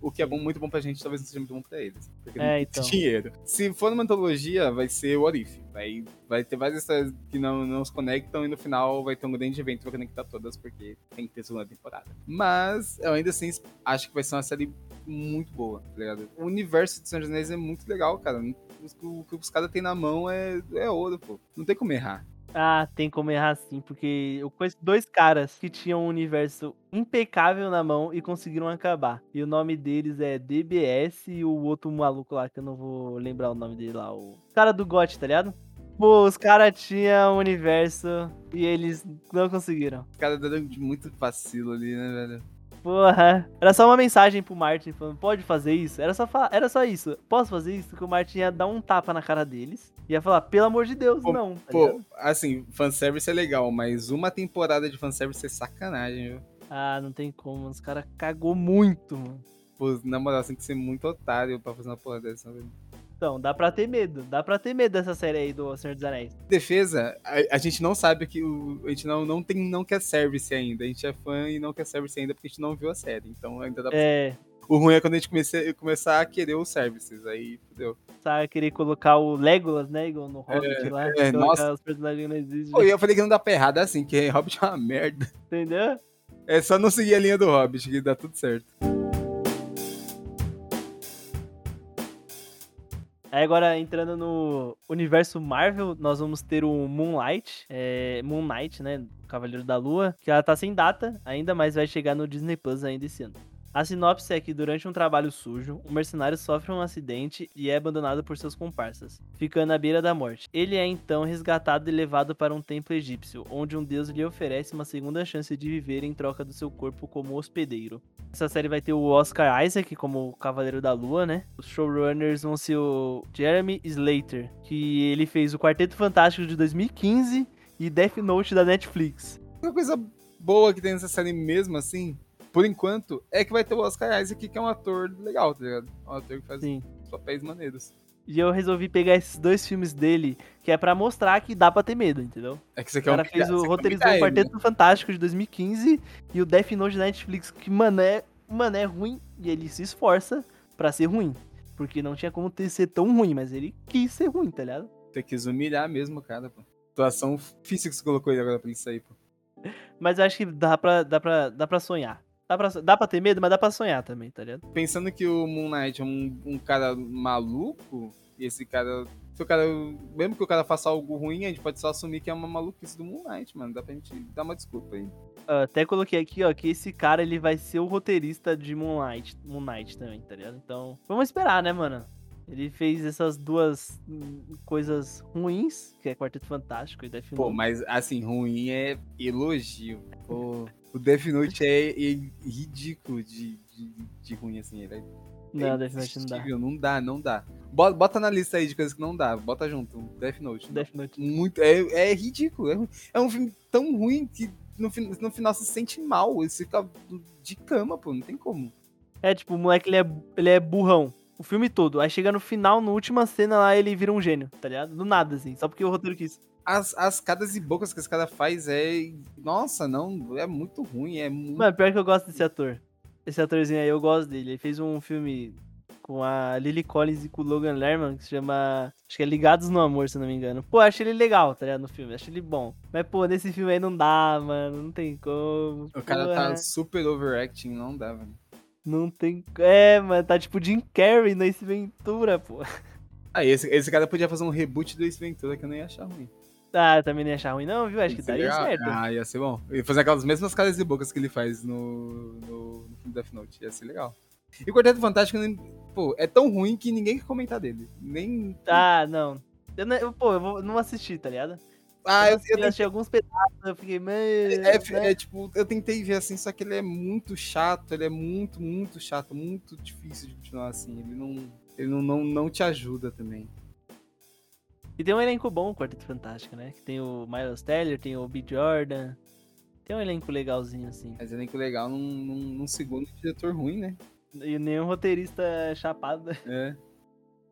o que é bom, muito bom pra gente talvez não seja muito bom pra eles. Porque
É, então.
dinheiro. Se for uma antologia, vai ser o Orif. Vai, vai ter várias histórias que não, não se conectam e no final vai ter um grande evento pra conectar todas, porque tem que ter segunda temporada. Mas eu ainda assim acho que vai ser uma série muito boa, tá ligado? O universo de dos Anéis é muito legal, cara. O, o que os caras têm na mão é, é ouro, pô. Não tem como errar.
Ah, tem como errar sim, porque eu conheço dois caras que tinham um universo impecável na mão e conseguiram acabar. E o nome deles é DBS e o outro maluco lá, que eu não vou lembrar o nome dele lá, o cara do GOT, tá ligado? Pô, os caras tinham um universo e eles não conseguiram.
Os caras deram de muito vacilo ali, né, velho?
Porra, era só uma mensagem pro Martin falando, pode fazer isso? Era só, era só isso. Posso fazer isso? Que o Martin ia dar um tapa na cara deles. Ia falar, pelo amor de Deus,
Pô,
não. tá
Pô,
ligado?
assim, fanservice é legal, mas uma temporada de fanservice é sacanagem, viu?
Ah, não tem como. Os caras cagou muito, mano.
Pô, na moral, você tem que ser muito otário pra fazer uma porra dessa, velho.
Então, dá pra ter medo. Dá pra ter medo dessa série aí do Senhor dos Anéis.
Defesa, a, a gente não sabe que o. A gente não, não, tem, não quer service ainda. A gente é fã e não quer service ainda porque a gente não viu a série. Então ainda dá pra...
É,
O ruim é quando a gente comece, começar a querer os services. Aí, fudeu.
sabe, querer colocar o Legolas, né, igual no Hobbit lá.
é, nossa.
os personagens não existem,
Pô, e eu falei que não dá pra errado é assim, que Hobbit é uma merda.
entendeu?
É só não seguir a linha do Hobbit que dá tudo certo.
Aí agora, entrando no universo Marvel, nós vamos ter o Moonlight, é, Moon Knight, né? Cavaleiro da Lua, que ela tá sem data ainda, mas vai chegar no Disney Plus ainda esse ano. A sinopse é que durante um trabalho sujo, um mercenário sofre um acidente e é abandonado por seus comparsas, ficando à beira da morte. Ele é então resgatado e levado para um templo egípcio, onde um deus lhe oferece uma segunda chance de viver em troca do seu corpo como hospedeiro. Essa série vai ter o Oscar Isaac como Cavaleiro da Lua, né? Os showrunners vão ser o Jeremy Slater, que ele fez o Quarteto Fantástico de 2015 e Death Note da Netflix.
Uma coisa boa que tem nessa série mesmo, assim, por enquanto, é que vai ter o Oscar Isaac, que é um ator legal, tá ligado? Um ator que faz
Sim.
papéis maneiros.
E eu resolvi pegar esses dois filmes dele, que é pra mostrar que dá pra ter medo, entendeu?
É que você
O
quer
cara
um
fez o
quer
roteirizou o
ele, né?
Quarteto Fantástico de 2015 e o Death Note da Netflix, que, mano, é, mano, é ruim e ele se esforça pra ser ruim. Porque não tinha como ter, ser tão ruim, mas ele quis ser ruim, tá ligado?
Você quis humilhar mesmo, cara, pô. Situação difícil que você colocou ele agora pra ele sair, pô. [LAUGHS]
Mas eu acho que dá pra, dá pra, dá pra sonhar. Dá pra, dá pra ter medo, mas dá pra sonhar também, tá ligado?
Pensando que o Moon Knight é um, um cara maluco, e esse cara. Se o cara. Mesmo que o cara faça algo ruim, a gente pode só assumir que é uma maluquice do Moon Knight, mano. Dá pra gente dar uma desculpa aí.
Eu até coloquei aqui, ó, que esse cara ele vai ser o roteirista de Moonlight, Moonlight também, tá ligado? Então, vamos esperar, né, mano? Ele fez essas duas hum, coisas ruins, que é Quarteto Fantástico e Death
Pô,
Note.
mas assim, ruim é elogio. [LAUGHS] Pô, o Death Note é, é ridículo de, de, de ruim, assim. Ele é
Não, Death Note não dá.
não dá, não dá. Bota, bota na lista aí de coisas que não dá. Bota junto. Death Note.
Death Note.
Muito, é, é ridículo. É. É um filme tão ruim que no, no final se sente mal. Você fica de cama, pô. Não tem como.
É, tipo, o moleque ele é, ele é burrão. O filme todo. Aí chega no final, na última cena lá, ele vira um gênio, tá ligado? Do nada, assim. Só porque o roteiro quis.
As, as cadas e bocas que esse cara faz é. Nossa, não. É muito ruim. É muito.
Mano, pior que eu gosto desse ator. Esse atorzinho aí, eu gosto dele. Ele fez um filme com a Lily Collins e com o Logan Lerman, que se chama. Acho que é Ligados no Amor, se eu não me engano. Pô, acho ele legal, tá ligado? No filme, acho ele bom. Mas, pô, nesse filme aí não dá, mano. Não tem como.
O cara
Pô,
tá super overacting, não dá, velho.
Não tem. É, mano, tá tipo Jim Carrey no Ace Ventura, pô.
Ah, esse, esse cara podia fazer um reboot do Ace Ventura que eu não ia achar ruim.
Ah, também não ia achar ruim, não, viu? Acho que daria
legal.
certo.
Ah, ia ser bom. Ia fazer aquelas mesmas caras e bocas que ele faz no, no, no Death Note. Ia ser legal. E o Quarteto Fantástico, pô, é tão ruim que ninguém quer comentar dele. Nem.
Ah, não. Eu, não- eu, pô, eu vou, não assisti, tá ligado?
Ah, eu,
assisti,
eu,
achei alguns pedaços, eu fiquei, mano.
é,
né?
é, tipo, eu tentei ver assim, só que ele é muito chato, ele é muito, muito chato, muito difícil de continuar assim. Ele não. Ele não, não, não te ajuda também.
E tem um elenco bom, o Quarteto Fantástico, né? Que tem o Miles Teller, tem o B. Jordan. Tem um elenco legalzinho, assim.
Mas elenco legal num, num, num segundo diretor ruim, né?
E nenhum roteirista chapado.
É.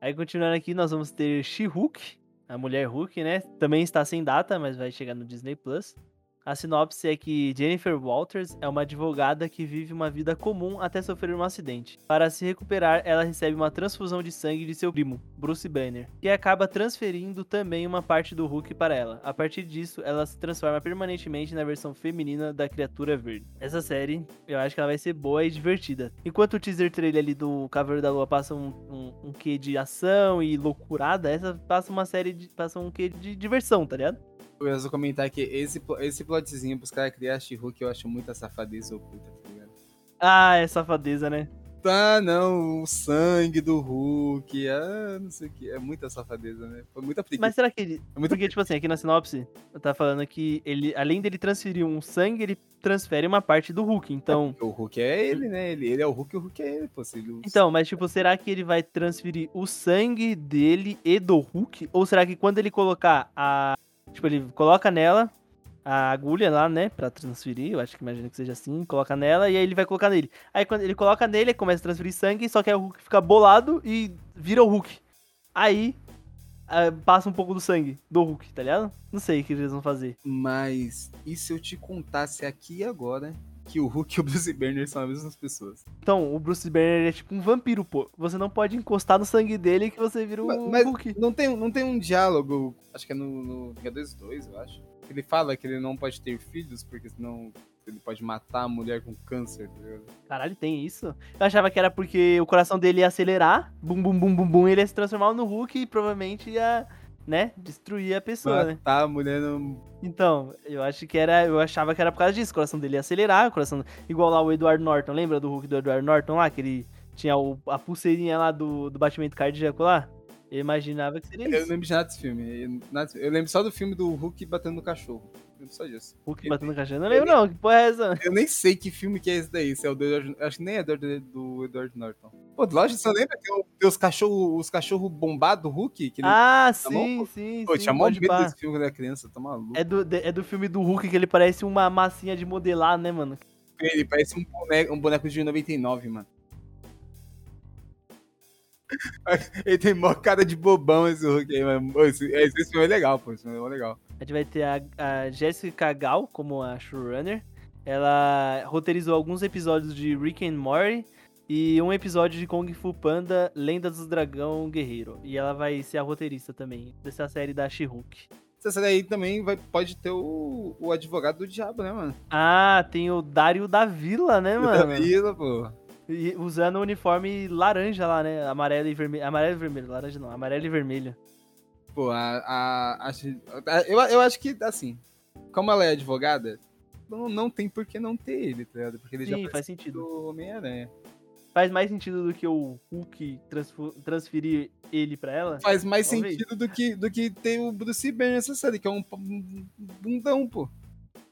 Aí, continuando aqui, nós vamos ter She-Hulk, a mulher Hulk, né? Também está sem data, mas vai chegar no Disney Plus. A sinopse é que Jennifer Walters é uma advogada que vive uma vida comum até sofrer um acidente. Para se recuperar, ela recebe uma transfusão de sangue de seu primo, Bruce Banner, que acaba transferindo também uma parte do Hulk para ela. A partir disso, ela se transforma permanentemente na versão feminina da criatura verde. Essa série, eu acho que ela vai ser boa e divertida. Enquanto o teaser trailer ali do Cavaleiro da Lua passa um, um, um quê de ação e loucurada, essa passa uma série de. passa um quê de diversão, tá ligado?
Eu vou comentar que esse, esse plotzinho pros caras criar She-Hulk eu acho muita safadeza oculta, tá ligado?
Ah, é safadeza, né?
Ah, não, o sangue do Hulk, ah, não sei o que. É muita safadeza, né? Foi muita preguiça.
Mas será que ele.
É muita
Porque, tipo assim, aqui na sinopse, tá falando que ele, além dele transferir um sangue, ele transfere uma parte do Hulk. Então.
Porque o Hulk é ele, né? Ele, ele é o Hulk e o Hulk é ele, pô. Ele-
Então, mas tipo, será que ele vai transferir o sangue dele e do Hulk? Ou será que quando ele colocar a. Tipo, ele coloca nela a agulha lá, né? Pra transferir, eu acho que imagino que seja assim, coloca nela e aí ele vai colocar nele. Aí quando ele coloca nele, ele começa a transferir sangue, só que aí o Hulk fica bolado e vira o Hulk. Aí. passa um pouco do sangue do Hulk, tá ligado? Não sei o que eles vão fazer.
Mas, e se eu te contasse aqui agora que o Hulk [LAUGHS] e o Bruce Banner são as mesmas pessoas?
Então, o Bruce Banner é tipo um vampiro, pô. Você não pode encostar no sangue dele que você vira o
Mas, mas
Hulk.
não, tem, não tem um diálogo, acho que é no, no Vingadores 2, eu acho. que Ele fala que ele não pode ter filhos, porque senão ele pode matar a mulher com câncer, tá ligado?
Caralho, tem isso? Eu achava que era porque o coração dele ia acelerar, bum, bum, bum, bum, bum, ele ia se transformar no Hulk e provavelmente ia, né, destruir a pessoa, né?
Matar a mulher no...
Então, eu acho que era. Eu achava que era por causa disso. O coração dele ia acelerar, o coração. Igual lá o Edward Norton, lembra do Hulk do Edward Norton lá? Que ele tinha o- a pulseirinha lá do, do batimento cardíaco lá? Eu imaginava que seria
Eu não
isso.
lembro de nada desse filme. Eu, nada eu lembro só do filme do Hulk batendo no cachorro. Lembro só disso.
Hulk batendo cachorro. Não lembro, não. Que porra é essa?
Eu nem sei que filme que é esse daí. Se é o do Edward, acho que nem é do, do Edward Norton. Pô, lógico, você lembra que tem tem os cachorros os cachorro bombados do Hulk? Que ele,
Ah,
mão,
sim,
pô.
sim.
pô,
sim,
tinha mó medo
pá.
desse filme quando era criança, tá maluco.
É do, é do filme do Hulk que ele parece uma massinha de modelar, né, mano?
Ele parece um boneco, um boneco de 99, mano. [LAUGHS] Ele tem mó cara de bobão esse Hulk aí, Esse, esse esse filme é legal, pô. Esse filme é legal.
A gente vai ter a, a Jessica Gal como a showrunner. Ela roteirizou alguns episódios de Rick and Morty e um episódio de Kung Fu Panda, Lendas do Dragão Guerreiro. E ela vai ser a roteirista também dessa série da She-Hulk.
Essa daí também vai, pode ter o, o advogado do diabo, né, mano?
Ah, tem o Dario da Vila, né, mano?
Da Vila, pô.
E usando o uniforme laranja lá, né? Amarelo e vermelho. Amarelo e vermelho, laranja não, amarelo e vermelho.
Pô, a, a, a- eu, eu acho que, assim, como ela é advogada, não, não tem por que não ter ele, tá ligado? Porque ele já
Sim,
faz
faz sentido.
do Homem-Aranha.
Faz mais sentido do que o Hulk transferir ele pra ela?
Faz mais
Talvez.
sentido do que, do que ter o Bruce Banner nessa série, que é um bundão, pô.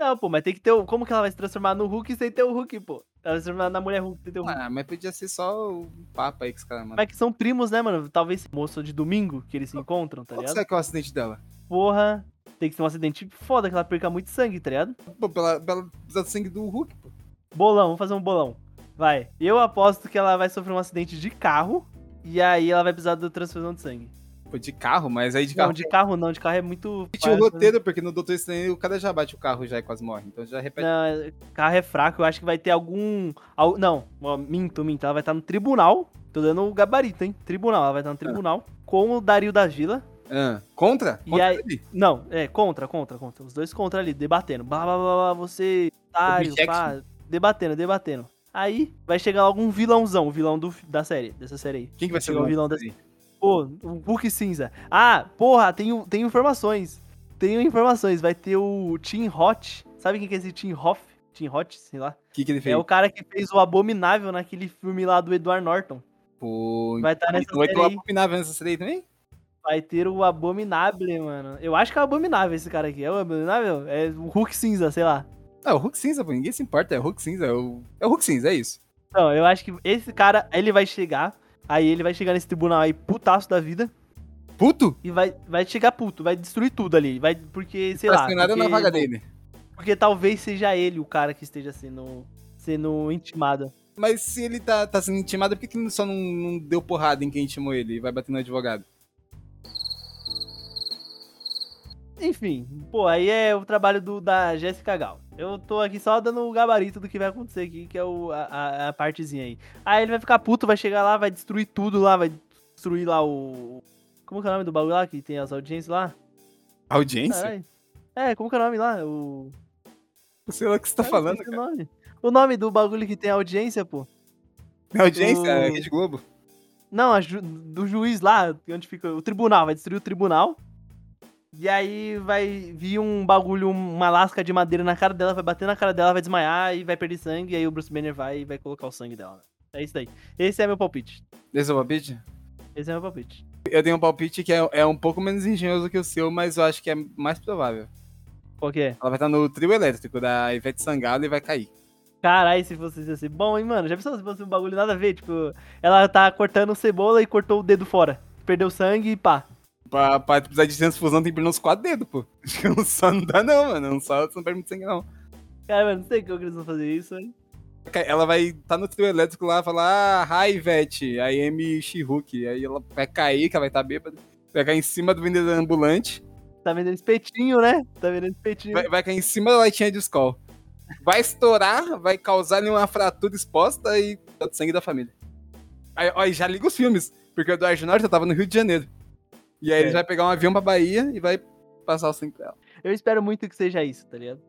Não, pô, mas tem que ter o. Como que ela vai se transformar no Hulk sem ter o Hulk, pô? Ela vai se transformar na mulher Hulk sem ter o Hulk.
Ah, mas podia ser só o papo aí que os caras mandam.
Mas que são primos, né, mano? Talvez moço de domingo que eles se encontram, tá
Qual
ligado?
será que é o acidente dela?
Porra, tem que ser um acidente foda que ela perca muito sangue, tá ligado?
Pô, pela, pela precisar do sangue do Hulk, pô.
Bolão, vamos fazer um bolão. Vai. Eu aposto que ela vai sofrer um acidente de carro e aí ela vai precisar da transfusão de sangue.
Pô, de carro, mas aí de carro.
Não, de carro não, de carro é muito.
Tinha o
né?
roteiro, porque no Doutor Estranho o cara já bate o carro já e quase morre. Então já repete.
Não, é- carro é fraco, eu acho que vai ter algum. al- Não, minto, minto. Ela vai estar no tribunal. Tô dando o gabarito, hein? Tribunal, ela vai estar no tribunal com o Dario da Vila.
Ah, contra?
E
Contra
aí-
ele?
Não, é, contra, contra, contra. Os dois contra ali, debatendo. Blá blá blá, blá você, otário,
Jackson.
pá. Debatendo, debatendo. Aí vai chegar algum vilãozão, o vilão do, da série, dessa série aí.
Quem que vai ser
chegar
o
o vilão
dessa
dessa. Pô, o Hulk cinza. Ah, porra, tenho, tenho informações. Tenho informações. Vai ter o Tim Hot. Sabe quem que é esse Tim Hoff? Tim Hot, sei lá.
O que, que ele fez?
É o cara que fez o Abominável naquele filme lá do Edward Norton.
Pô,
Vai estar nessa
então vai ter
série
o. Abominável nessa série também?
Vai ter o Abominable, mano. Eu acho que é o Abominável esse cara aqui. É o Abominável? É o Hulk cinza, sei lá.
Ah, o Hulk cinza, pô. Ninguém se importa. É o Hulk cinza. É o, é o Hulk cinza, é isso.
Não, eu acho que esse cara, ele vai chegar. Aí ele vai chegar nesse tribunal aí, putaço da vida.
Puto?
E vai, vai chegar puto, vai destruir tudo ali. Vai, porque, sei lá.
Estacionado
Porque,
na vaga dele.
porque talvez seja ele o cara que esteja sendo, sendo intimado.
Mas se ele tá, tá sendo intimado, por que, que ele só não, não deu porrada em quem intimou ele e vai bater no advogado?
Enfim, pô, aí é o trabalho do, da Jéssica Gal. Eu tô aqui só dando o gabarito do que vai acontecer aqui, que é o, a, a- partezinha aí. Aí ele vai ficar puto, vai chegar lá, vai destruir tudo lá, vai destruir lá o. Como que é o nome do bagulho lá que tem as audiências lá?
Audiência?
É, como que é o nome lá? O.
Sei lá o que você tá
Ai,
falando.
O nome. o nome do bagulho que tem audiência, pô.
É audiência?
O-
É Rede Globo?
Não, ju- do juiz lá, onde fica o tribunal, vai destruir o tribunal. E aí vai vir um bagulho, uma lasca de madeira na cara dela, vai bater na cara dela, vai desmaiar e vai perder sangue. E aí o Bruce Banner vai e vai colocar o sangue dela. É isso daí. Esse é meu palpite.
Esse é o palpite?
Esse é meu palpite.
Eu tenho um palpite que é, é um pouco menos engenhoso que o seu, mas eu acho que é mais provável.
Qual que é?
Ela vai estar no trio elétrico da Ivete Sangalo e vai cair.
Caralho, se fosse ser bom, hein, mano? Já pensou se fosse um bagulho nada a ver? Tipo, ela tá cortando cebola e cortou o dedo fora. Perdeu sangue e pá.
Pra, pra precisar de transfusão tem que perder uns quatro dedos, pô. [LAUGHS] Acho que um só não dá não, mano. Um só você não perde muito sangue, não.
Cara, mano, não sei como que eles vão fazer isso, hein?
Ela vai estar no trio elétrico lá e falar, ah, hi, Ivete, I am She-Hulk. Aí ela vai cair, que ela vai estar bêbada. Vai cair em cima do vendedor ambulante.
Tá vendendo espetinho, né? Tá vendendo espetinho.
Vai, vai cair em cima da latinha de escola. Vai estourar, vai causar uma fratura exposta e todo sangue da família. Aí, ó, já liga os filmes, porque o Eduardo Norte tava no Rio de Janeiro. E aí
É.
ele vai pegar um avião pra Bahia e vai passar o sangue pra ela.
Eu espero muito que seja isso, tá ligado?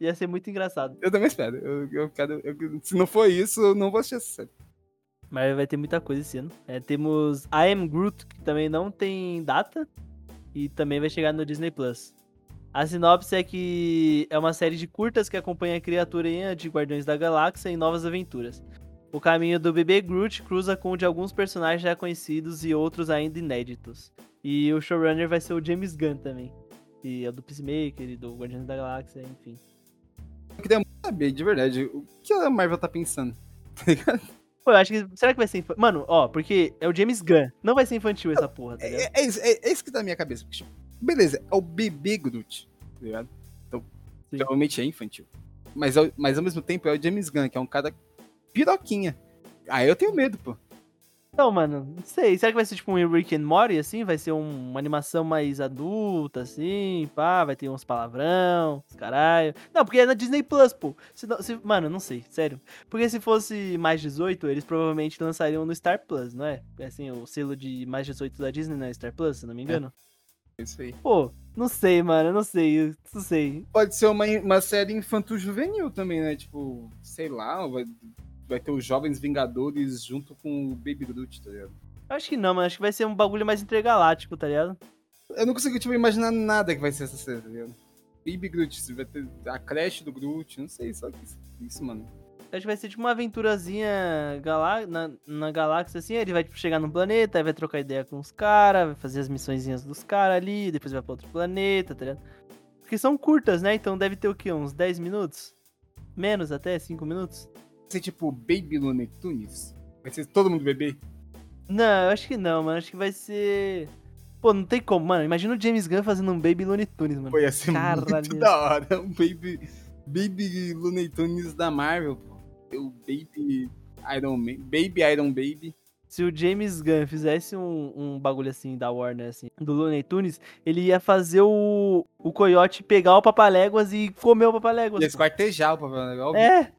Ia ser muito engraçado.
Eu também espero. Eu, eu quero, eu- se não for isso, eu não vou assistir essa série.
Mas vai ter muita coisa esse ano. É, temos I Am Groot, que também não tem data. E também vai chegar no Disney Plus. A sinopse é que é uma série de curtas que acompanha a criaturinha de Guardiões da Galáxia em novas aventuras. O caminho do bebê Groot cruza com o de alguns personagens já conhecidos e outros ainda inéditos. E o showrunner vai ser o James Gunn também. E é do Peacemaker e do Guardiões da Galáxia, enfim.
Eu queria muito saber, de verdade, o que a Marvel tá pensando. [LAUGHS] Tá ligado?
Pô, eu acho que. Será que vai ser infantil? Mano, ó, porque é o James Gunn. Não vai ser infantil essa porra, tá ligado?
É, é isso, é- é isso que tá na minha cabeça. porque, tipo, beleza, é o bebê Groot, tá ligado? Então,
Sim.
provavelmente é infantil. Mas, ao- mas ao mesmo tempo é o James Gunn, que é um cara piroquinha. Aí eu tenho medo, pô.
Então, mano, não sei. Será que vai ser tipo um Rick and Morty, assim? Vai ser um- uma animação mais adulta, assim? Pá, vai ter uns palavrão, os caralho. Não, porque é na Disney Plus, pô. Se se- mano, não sei, sério. Porque se fosse mais 18, eles provavelmente lançariam no Star Plus, não é? Assim, o selo de mais 18 da Disney não é Star Plus, se não me engano.
É isso aí.
Pô, não sei, mano, não sei, não sei.
Pode ser uma, uma série infanto-juvenil também, né? Tipo, sei lá, vai, vai ter os Jovens Vingadores junto com o Baby Groot, tá ligado?
Eu acho que não, mano. Acho que vai ser um bagulho mais intergaláctico, tá ligado?
Eu não consigo, tipo, imaginar nada que vai ser essa série, tá ligado? Baby Groot, se vai ter a creche do Groot, não sei, só que isso, isso, mano.
Acho que vai ser tipo uma aventurazinha galá na, na galáxia, assim. Ele vai tipo, chegar num planeta, aí vai trocar ideia com os caras, vai fazer as missõezinhas dos caras ali, depois vai pra outro planeta, tá ligado? Porque são curtas, né? Então deve ter o quê? Uns 10 minutos? Menos até, 5 minutos?
Vai ser tipo Baby Looney Tunes? Vai ser todo mundo bebê?
Não, eu acho que não, mano. Acho que vai ser. Pô, não tem como, mano. Imagina o James Gunn fazendo um Baby Looney Tunes, mano.
Pô, ia ser
Caralho.
muito da hora. [LAUGHS] Um Baby, Baby Looney Tunes da Marvel, pô. O Baby Iron Man, Baby Iron Baby.
Se o James Gunn fizesse um, um bagulho assim da Warner, assim, do Looney Tunes, ele ia fazer o, o Coyote pegar o Papaléguas e comer o Papaléguas.
Ia esquartejar o Noel.
É,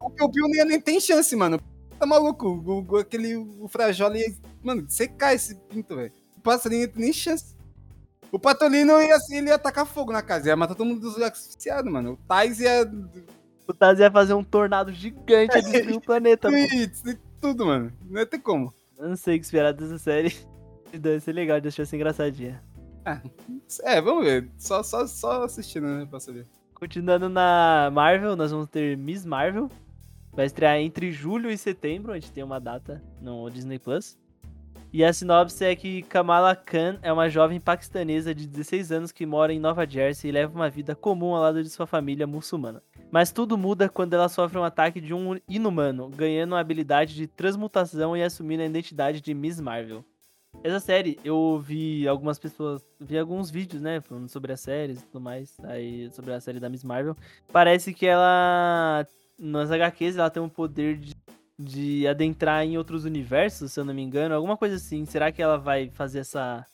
O Piu Piu nem, nem tem chance, mano. Tá maluco? O, o- aquele o Frajola ia. Mano, secar esse pinto, velho. O passarinho nem chance. O Patolino ia assim, ele ia tacar fogo na casa. Ia matar todo mundo dos asfixiados, mano. O Tais ia.
o Taz ia fazer um tornado gigante [LAUGHS] e destruir o planeta.
Tweets, tudo, mano. Não ia ter como.
Eu não sei o que esperar dessa série. [LAUGHS] Deve ser legal, deixa eu ser engraçadinha.
É, vamos ver. Só, só, só assistindo, né? Pra saber.
Continuando na Marvel, nós vamos ter Miss Marvel. Vai estrear entre julho e setembro, a gente tem uma data no Disney Plus. E a sinopse é que Kamala Khan é uma jovem paquistanesa de 16 anos que mora em Nova Jersey e leva uma vida comum ao lado de sua família muçulmana. Mas tudo muda quando ela sofre um ataque de um inumano, ganhando a habilidade de transmutação e assumindo a identidade de Miss Marvel. Essa série, eu vi algumas pessoas, vi alguns vídeos, né, falando sobre as séries e tudo mais, aí sobre a série da Miss Marvel. Parece que ela, nas HQs, ela tem um poder de, de adentrar em outros universos, se eu não me engano, alguma coisa assim. Será que ela vai fazer essa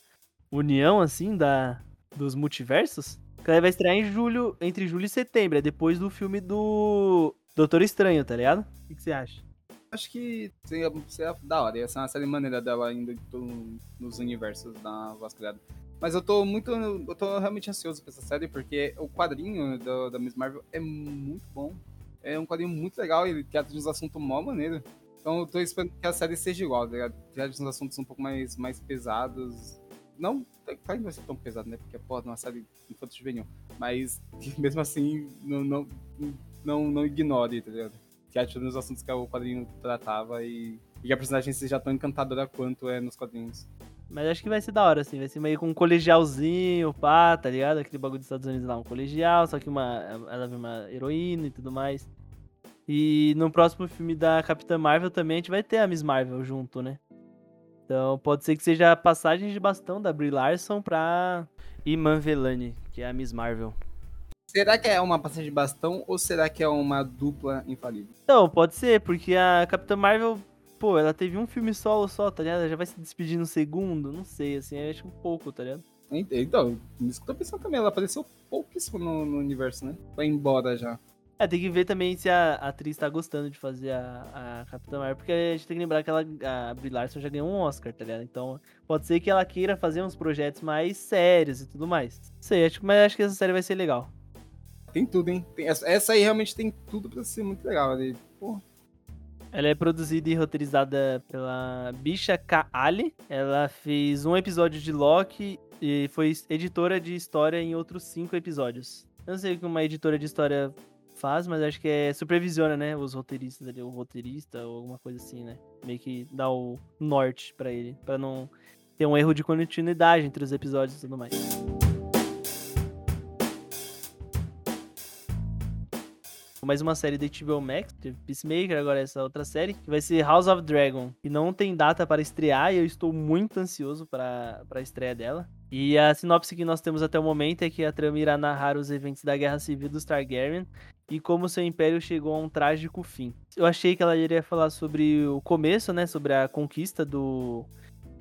união, assim, da, dos multiversos? Que ela vai estrear em julho, entre julho e setembro, é depois do filme do Doutor Estranho, tá ligado? O que, que você acha?
Acho que seria, seria da hora. Ia ser uma série maneira dela to- nos universos da Vasculhada. Mas eu tô muito. Eu tô realmente ansioso pra essa série, porque o quadrinho do- da Miss Marvel é muito bom. É um quadrinho muito legal, ele trata de uns assuntos mó maneiro. Então eu tô esperando que a série seja igual, tá ligado? Trata de uns assuntos um pouco mais, mais pesados. Não, claro não vai ser tão pesado, né? Porque, pô, é uma série infanto juvenil. Mas, [LAUGHS] mesmo assim, não, não, não, não ignore, tá ligado? Que ativa nos assuntos que o quadrinho tratava e, e que a personagem seja tão encantadora quanto é nos quadrinhos.
Mas acho que vai ser da hora, assim. Vai ser meio com um colegialzinho, pá, tá ligado? Aquele bagulho dos Estados Unidos lá, um colegial, só que uma, ela vê uma heroína e tudo mais. E no próximo filme da Capitã Marvel também a gente vai ter a Miss Marvel junto, né? Então pode ser que seja a passagem de bastão da Brie Larson pra Iman Velani, que é a Miss Marvel.
Será que é uma passagem de bastão ou será que é uma dupla infalível?
Então, pode ser, porque a Capitã Marvel, pô, ela teve um filme solo só, tá ligado? Ela já vai se despedir no segundo, não sei, assim, eu acho um pouco, tá ligado?
Ent- Então, isso que eu tô pensando também, ela apareceu pouquíssimo no, no universo, né? Foi embora já.
É, tem que ver também se a atriz tá gostando de fazer a, a Capitã Marvel, porque a gente tem que lembrar que ela, a Brie Larson já ganhou um Oscar, tá ligado? Então, pode ser que ela queira fazer uns projetos mais sérios e tudo mais. Não sei, acho, mas acho que essa série vai ser legal.
tem tudo, hein? Tem, essa, essa aí realmente tem tudo pra ser muito legal. Ali. Porra.
Ela é produzida e roteirizada pela Bisha K. Ali. Ela fez um episódio de Loki e foi editora de história em outros cinco episódios. Eu não sei o que uma editora de história faz, mas acho que é supervisiona, né? Os roteiristas ali, o roteirista ou alguma coisa assim, né? Meio que dá o norte pra ele, pra não ter um erro de continuidade entre os episódios e tudo mais. Mais uma série da HBO Max, teve Peacemaker, agora essa outra série, que vai ser House of Dragon, que não tem data para estrear e eu estou muito ansioso para a estreia dela. E a sinopse que nós temos até o momento é que a trama irá narrar os eventos da Guerra Civil dos Targaryen e como seu império chegou a um trágico fim. Eu achei que ela iria falar sobre o começo, né, sobre a conquista do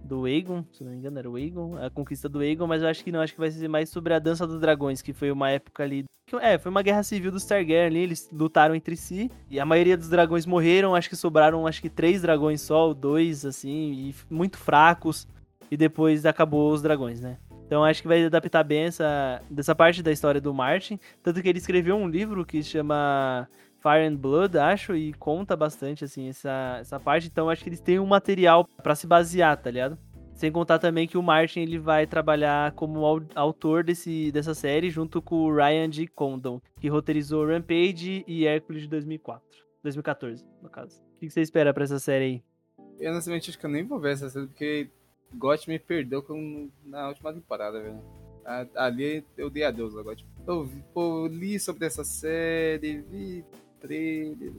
do Aegon, se não me engano era o Aegon, a conquista do Aegon, mas eu acho que não, acho que vai ser mais sobre a Dança dos Dragões, que foi uma época ali, é, foi uma guerra civil dos Targaryen ali, eles lutaram entre si, e a maioria dos dragões morreram, acho que sobraram, acho que três dragões só, ou dois, assim, e muito fracos, e depois acabou os dragões, né. Então acho que vai adaptar bem essa, dessa parte da história do Martin, tanto que ele escreveu um livro que chama Fire and Blood, acho, e conta bastante, assim, essa, essa parte. Então, acho que eles têm um material para se basear, tá ligado? Sem contar também que o Martin ele vai trabalhar como autor desse, dessa série junto com o Ryan G. Condon, que roteirizou Rampage e Hércules de 2004. 2014, no caso. O que você espera pra essa série aí?
Eu, honestamente, acho que eu nem vou ver essa série, porque GOT me perdeu com, na última temporada, velho. Ali eu dei adeus agora. Tipo, eu, eu li sobre essa série, vi trailer.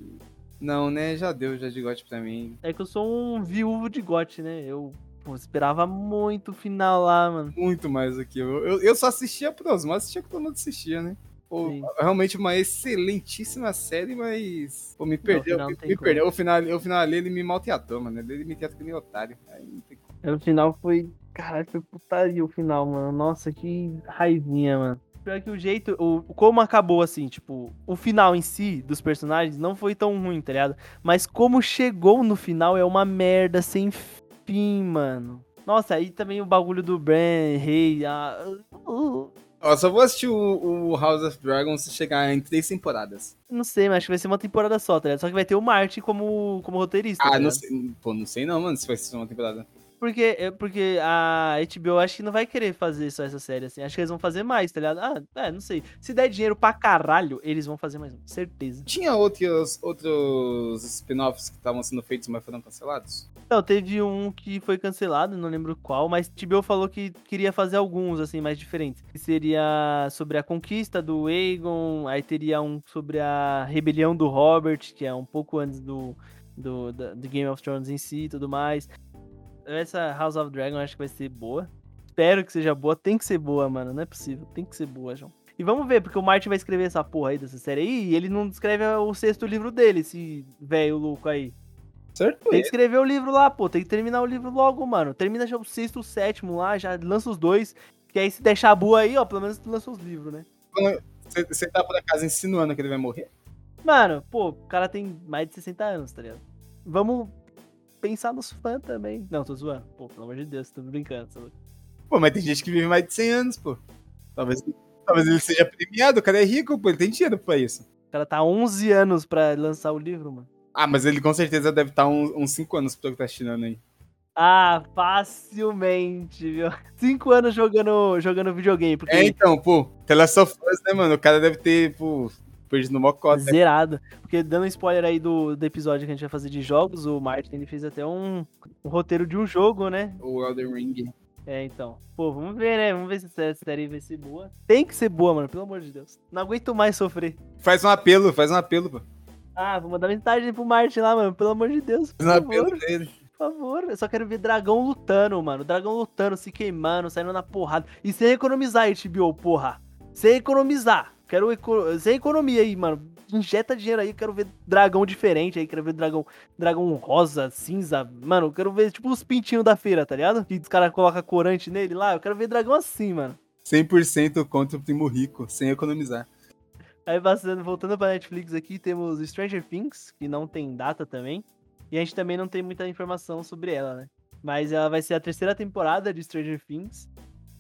Não, né? Já deu já de GOT pra mim.
É que eu sou um viúvo de GOT, né? Eu pô, esperava muito o final lá, mano.
Muito mais aqui. Eu, eu, eu só assistia pros, mas assistia que todo mundo assistia, né? Pô, realmente uma excelentíssima série, mas. Pô, me perdeu. Não, me, me perdeu. O final, o final ali ele me maltratou, mano. Ele me tratou que nem otário. Aí não tem
como. O final foi. Caralho, foi putaria o final, mano. Nossa, que raivinha, mano. Pior que o jeito, o, como acabou, assim, tipo, o final em si dos personagens não foi tão ruim, tá ligado? Mas como chegou no final é uma merda sem fim, mano. Nossa, aí também o bagulho do Bran, rei.
Uh, Ó, só vou assistir o, o, House of Dragons se chegar em três temporadas.
Não sei, mas acho que vai ser uma temporada só, tá ligado? Só que vai ter o Martin como, como roteirista.
Ah,
tá
não sei. Pô, não sei não, mano, se vai ser uma temporada.
Porque, é, porque a HBO acho que não vai querer fazer só essa série, assim. Acho que eles vão fazer mais, tá ligado? Ah, é, não sei. Se der dinheiro pra caralho, eles vão fazer mais certeza.
Tinha outros, outros spin-offs que estavam sendo feitos, mas foram cancelados?
Não, teve um que foi cancelado, não lembro qual, mas HBO falou que queria fazer alguns, assim, mais diferentes. Que seria sobre a conquista do Aegon, aí teria um sobre a rebelião do Robert, que é um pouco antes do, do, do Game of Thrones em si e tudo mais essa House of Dragon acho que vai ser boa. Espero que seja boa. Tem que ser boa, mano. Não é possível. Tem que ser boa, João. E vamos ver, porque o Martin vai escrever essa porra aí dessa série aí e ele não escreve o sexto livro dele, esse velho louco aí.
Certo.
Tem que escrever o livro lá, pô. Tem que terminar o livro logo, mano. Termina já o sexto, o sétimo lá, já lança os dois. Que aí se deixar boa aí, ó, pelo menos tu lança os livros, né?
Você tá por acaso insinuando que ele vai morrer?
Mano, pô, o cara tem mais de 60 anos, tá ligado? Vamos pensar nos fãs também. Não, tô zoando. Pô, pelo amor de Deus, tô brincando. Tô...
Pô, mas tem gente que vive mais de 100 anos, pô. Talvez, talvez ele seja premiado, o cara é rico, pô, ele tem dinheiro pra isso.
O cara tá 11 anos pra lançar o livro, mano.
Ah, mas ele com certeza deve estar tá uns, uns 5 anos pro que tá assinando aí.
Ah, facilmente, viu? Cinco anos jogando, jogando videogame. Porque...
É, então, pô, The Last of Us, né, mano? O cara deve ter, pô, perdido no mocó.
Zerado. Porque dando um spoiler aí do, do episódio que a gente vai fazer de jogos, o Martin ele fez até um, um roteiro de um jogo, né?
O Elden Ring.
É, então. Pô, vamos ver, né? Vamos ver se essa série vai ser boa. Tem que ser boa, mano, pelo amor de Deus. Não aguento mais sofrer.
Faz um apelo, faz um apelo, pô.
Ah, vou mandar mensagem pro Martin lá, mano. Pelo amor de Deus.
Faz um apelo dele.
Por favor, eu só quero ver dragão lutando, mano. Dragão lutando, se queimando, saindo na porrada. E sem economizar, HBO, porra. Sem economizar. Quero eco... sem economia aí, mano injeta dinheiro aí, quero ver dragão diferente aí, quero ver dragão, dragão rosa, cinza. Mano, eu quero ver tipo os pintinhos da feira, tá ligado? Que os caras colocam corante nele lá, eu quero ver dragão assim, mano.
100% contra o primo rico, sem economizar.
Aí passando, voltando pra Netflix aqui, temos Stranger Things, que não tem data também. E a gente também não tem muita informação sobre ela, né? Mas ela vai ser a terceira temporada de Stranger Things.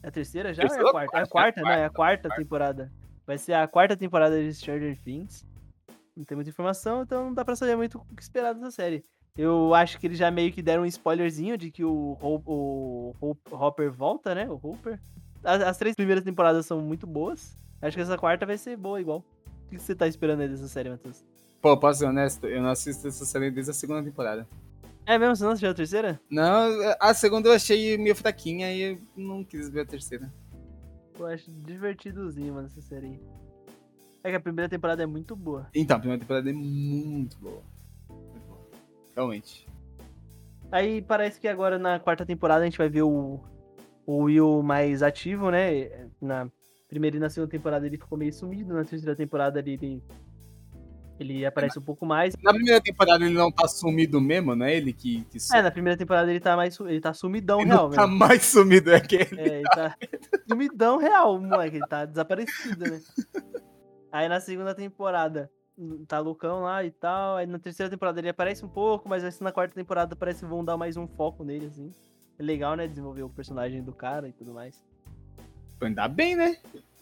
É a terceira já terceira é a quarta? É a quarta, é a quarta, né? É a quarta temporada. Vai ser a quarta temporada de Stranger Things. Não tem muita informação, então não dá pra saber muito o que esperar dessa série. Eu acho que eles já meio que deram um spoilerzinho de que o, o, o Hopper volta, né? O Hopper. As, as, três primeiras temporadas são muito boas. Acho que essa quarta vai ser boa igual. O que você tá esperando aí dessa série, Matheus?
Pô, posso ser honesto? Eu não assisto essa série desde a segunda temporada.
É mesmo? Você não assistiu a terceira?
Não, a segunda eu achei meio fraquinha e não quis ver a terceira.
Eu acho divertidozinho, mano, essa série. É que a primeira temporada é muito boa.
Então, a primeira temporada é muito boa. Muito boa. Realmente.
Aí parece que agora na quarta temporada a gente vai ver o, o Will mais ativo, né? Na primeira e na segunda temporada ele ficou meio sumido, na terceira temporada ele, ele aparece um pouco mais.
Na primeira temporada ele não tá sumido mesmo, não é ele que, que
É, na primeira temporada ele tá mais ele tá sumidão ele real,
não tá mais sumido, é que
ele É, ele tá sumidão real, moleque, ele tá desaparecido, né? Aí na segunda temporada tá Lucão lá e tal. Aí na terceira temporada ele aparece um pouco, mas assim na quarta temporada parece que vão dar mais um foco nele, assim. É legal, né? Desenvolver o personagem do cara e tudo mais.
Ainda bem, né?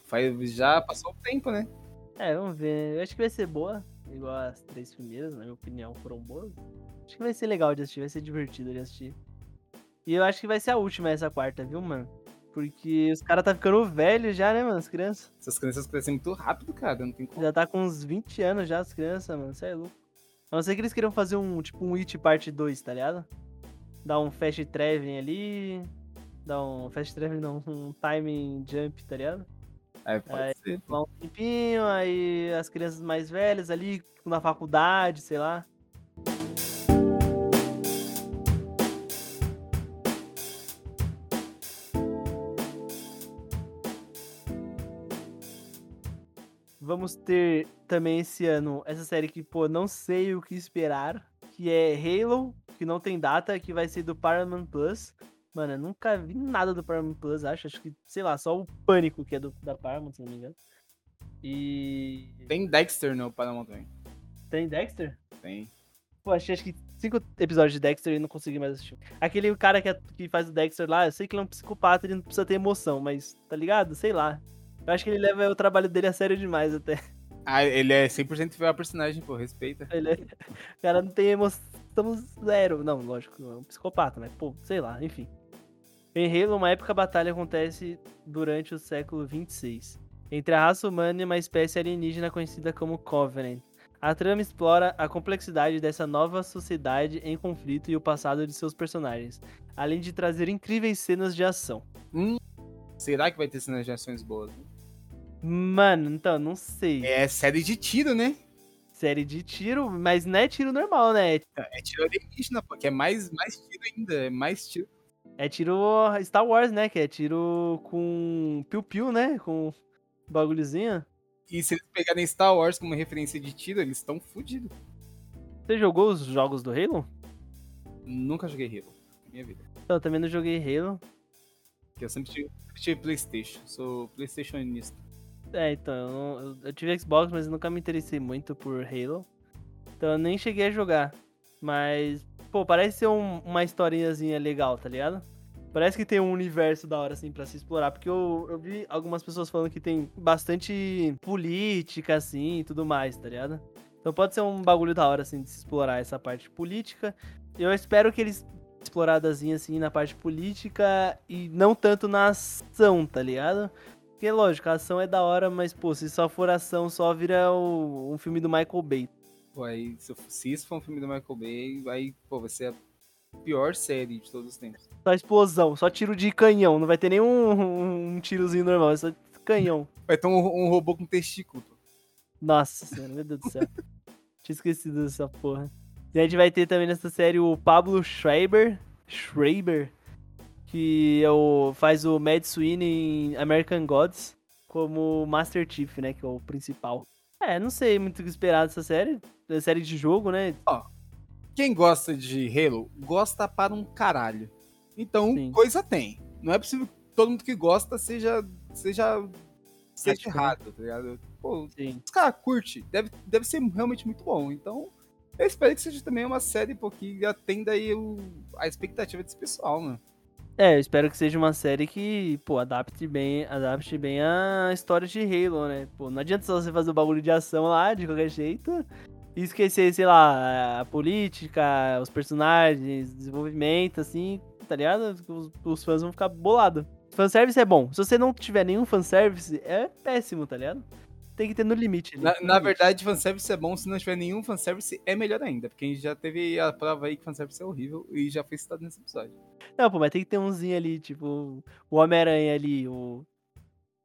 Faz, já passou o tempo, né?
É, vamos ver. Eu acho que vai ser boa. Igual as três primeiras, na minha opinião, foram boas. Acho que vai ser legal de assistir, vai ser divertido de assistir. E eu acho que vai ser a última essa quarta, viu, mano? Porque os caras tá ficando velhos já, né, mano? As crianças.
Essas crianças crescem muito rápido, cara. Não tem como.
Já tá com uns 20 anos já, as crianças, mano. Isso é louco. A não ser que eles queriam fazer um, tipo, um It parte 2, tá ligado? Dar um fast traveling ali. Dar um fast traveling, não, um timing jump, tá ligado?
É, pode aí, ser.
Um tempinho, aí as crianças mais velhas ali, na faculdade, sei lá. Vamos ter também esse ano essa série que, pô, não sei o que esperar, que é Halo, que não tem data, que vai ser do Paramount Plus. Mano, eu nunca vi nada do Paramount Plus, acho. Acho que, sei lá, só o Pânico, que é do, da Paramount, se não me engano. E.
Tem Dexter no Paramount também.
Tem Dexter?
Tem.
Pô, achei acho que cinco episódios de Dexter e não consegui mais assistir. Aquele cara que, é, que faz o Dexter lá, eu sei que ele é um psicopata, ele não precisa ter emoção, mas, tá ligado? Sei lá. Eu acho que ele leva o trabalho dele a sério demais até.
Ah, ele é 100% fiel ao personagem, pô, respeita.
Ele é... O cara não tem emoção zero. Não, lógico, é um psicopata, mas, pô, sei lá, enfim. Em Halo, uma épica batalha acontece durante o século 26, entre a raça humana e uma espécie alienígena conhecida como Covenant. A trama explora a complexidade dessa nova sociedade em conflito e o passado de seus personagens, além de trazer incríveis cenas de ação.
Hum, será que vai ter cenas de ações boas?
Mano, então, não sei.
É série de tiro, né?
Série de tiro, mas não é tiro normal, né?
É tiro alienígena, porque é mais, mais tiro ainda, é mais tiro.
É tiro Star Wars, né? Que é tiro com piu-piu, né? Com bagulhozinho.
E se eles pegarem Star Wars como referência de tiro, eles estão fodidos.
Você jogou os jogos do Halo?
Nunca joguei Halo. Minha vida.
Eu também não joguei Halo.
Porque eu sempre tive, sempre tive Playstation. Sou Playstationista.
É, então, eu, não, eu, tive Xbox, mas nunca me interessei muito por Halo. Então eu nem cheguei a jogar. Mas, pô, parece ser um, uma historinhazinha legal, tá ligado? Parece que tem um universo da hora, assim, pra se explorar. Porque eu, eu vi algumas pessoas falando que tem bastante política, assim, e tudo mais, tá ligado? Então pode ser um bagulho da hora, assim, de se explorar essa parte política. Eu espero que eles exploradazinha, assim, na parte política e não tanto na ação, tá ligado? Porque, lógico, a ação é da hora, mas, pô, se só for ação, só vira o, um filme do Michael Bay.
Pô, aí, se, se isso for um filme do Michael Bay, aí, pô, ser a pior série de todos os tempos.
Só explosão, só tiro de canhão, não vai ter nenhum [LAUGHS] um, um tirozinho normal, é só canhão.
Vai ter um, um robô com testículo.
Nossa senhora, meu Deus do céu. [LAUGHS] Tinha esquecido dessa porra. E a gente vai ter também nessa série o Pablo Schreiber. Schreiber que é o, faz o Mad Sweeney em American Gods como Master Chief, né, que é o principal. É, não sei muito o que esperar dessa série, da série de jogo, né?
Ó, quem gosta de Halo, gosta para um caralho. Então, Sim. coisa tem. Não é possível que todo mundo que gosta seja seja seja Acho errado, tá ligado? Pô, Sim. os caras curtem, deve, deve ser realmente muito bom. Então, eu espero que seja também uma série pô, que atenda aí o, a expectativa desse pessoal, mano.
É, eu espero que seja uma série que, pô, adapte bem, adapte bem a história de Halo, né? Pô, não adianta só você fazer o bagulho de ação lá, de qualquer jeito, e esquecer, sei lá, a política, os personagens, desenvolvimento, assim, tá ligado? Os, os fãs vão ficar bolados. Fanservice é bom. Se você não tiver nenhum fanservice, é péssimo, tá ligado? Tem que ter no limite.
Na,
no
na
limite.
verdade, fanservice é bom, se não tiver nenhum fanservice, é melhor ainda. Porque a gente já teve a prova aí que fanservice é horrível e já foi citado nesse episódio.
Não, pô, mas tem que ter umzinho ali, tipo, o Homem-Aranha ali, o.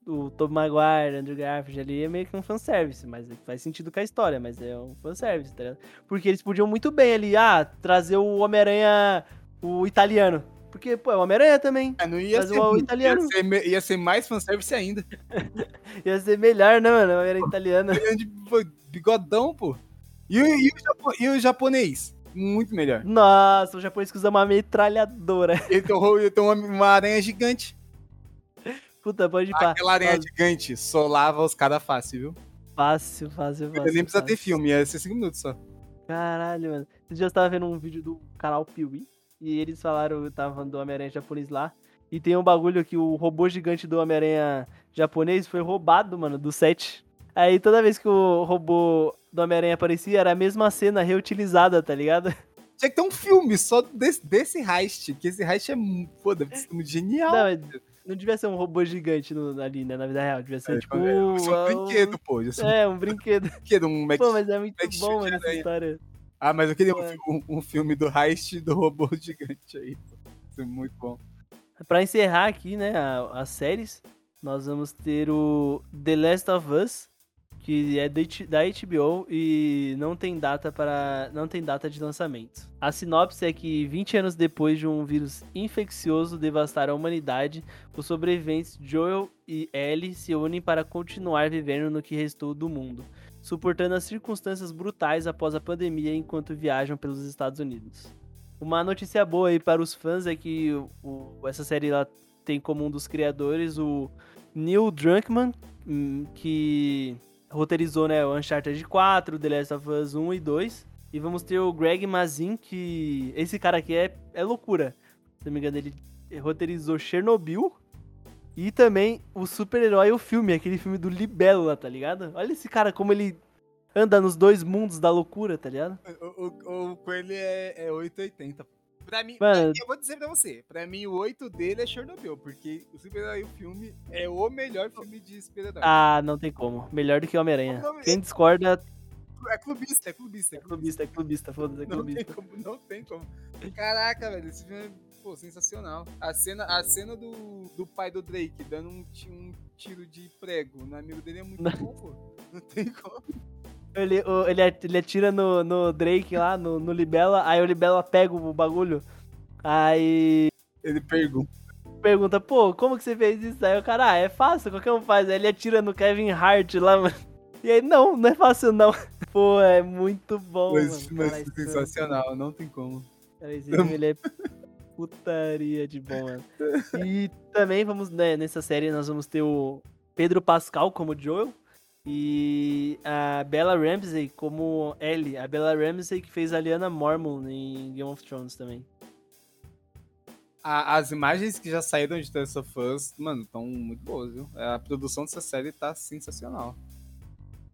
O Tobey Maguire, Andrew Garfield ali é meio que um fanservice, mas faz sentido com a história, mas é um fanservice, tá ligado? Porque eles podiam muito bem ali, ah, trazer o Homem-Aranha, o italiano. Porque, pô, é o Homem-Aranha também.
É, não ia
Mas
ser,
o italiano.
Ia ser, ia ser mais fanservice ainda. [LAUGHS]
Ia ser melhor, né, mano? O Homem-Aranha italiano.
Bigodão, pô. E, o- e o e o japonês? Muito melhor.
Nossa, o japonês que usa uma metralhadora.
Ele tem, ele tem uma, uma aranha gigante.
Puta, pode pá.
Aquela aranha
Nossa,
gigante solava os caras fácil, viu?
Fácil, fácil,
Eu
fácil.
nem precisa ter
fácil.
filme, ia ser 5 minutos só.
Caralho, mano. Esses dias eu tava vendo um vídeo do canal Piuí e eles falaram, eu tava falando do Homem-Aranha japonês lá. E tem um bagulho que o robô gigante do Homem-Aranha japonês foi roubado, mano, do set. Aí toda vez que o robô do Homem-Aranha aparecia, era a mesma cena reutilizada, tá ligado? [LAUGHS]
Tinha que ter um filme só desse, desse heist, que esse heist é, ser muito genial.
Não, mas não devia ser um robô gigante no- ali, né, na vida real. Devia ser,
É,
tipo...
É um
uh,
brinquedo, pô. É um
É, um brinquedo. [LAUGHS]
brinquedo, um Max...
Pô, mas é muito
Max
bom, mano, essa história.
Ah, mas eu queria um, fi- um- um filme do heist do robô [LAUGHS] gigante aí. Isso é muito bom.
Pra encerrar aqui, né, as séries, nós vamos ter o The Last of Us, que é da HBO e não tem data para não tem data de lançamento. A sinopse é que 20 anos depois de um vírus infeccioso devastar a humanidade, os sobreviventes Joel e Ellie se unem para continuar vivendo no que restou do mundo, suportando as circunstâncias brutais após a pandemia enquanto viajam pelos Estados Unidos. Uma notícia boa aí para os fãs é que o- essa série ela tem como um dos criadores o Neil Druckmann, hum, que roteirizou né, o Uncharted 4, The Last of Us 1 e 2. E vamos ter o Greg Mazin, que esse cara aqui é, é loucura. Se não me engano, ele roteirizou Chernobyl e também o super-herói, o filme, aquele filme do Libélula, tá ligado? Olha esse cara como ele anda nos dois mundos da loucura, tá ligado?
O, o, o Coelho é, é 880. Pra mim,
Mano.
eu vou dizer pra você, pra mim o 8 dele é Chernobyl, porque o super-herói o filme é o melhor filme de super-herói.
Ah, não tem como. Melhor do que Homem-Aranha. Quem discorda
É clubista, é clubista, é
é clubista, é clubista, foda-se, é
Não tem
clubista.
como, não tem como. Caraca, velho, esse filme é pô, sensacional. A cena, a cena do, do pai do Drake dando um, um tiro de prego no amigo dele é muito bom, pô. Não tem como.
Ele, ele, ele atira no, no Drake lá, no, no Libela, aí o Libela pega o bagulho, aí
Ele pergunta.
pergunta, pô, como que você fez isso? Aí o cara, ah, é fácil, qualquer um faz. Aí ele atira no Kevin Hart lá, mano. [LAUGHS] E aí, não, não é fácil não. [LAUGHS] Pô, é muito bom,
Mas,
mano.
mas
Cara, isso-
sensacional, não tem como.
Cara, esse filme, ele é putaria de bom, mano. E também vamos, né, nessa série nós vamos ter o Pedro Pascal como Joel e a Bella Ramsey como Ellie. A Bella Ramsey que fez a Liana Mormon em Game of Thrones também.
A- as imagens que já saíram de of Us, mano, estão muito boas, viu? A produção dessa série tá sensacional.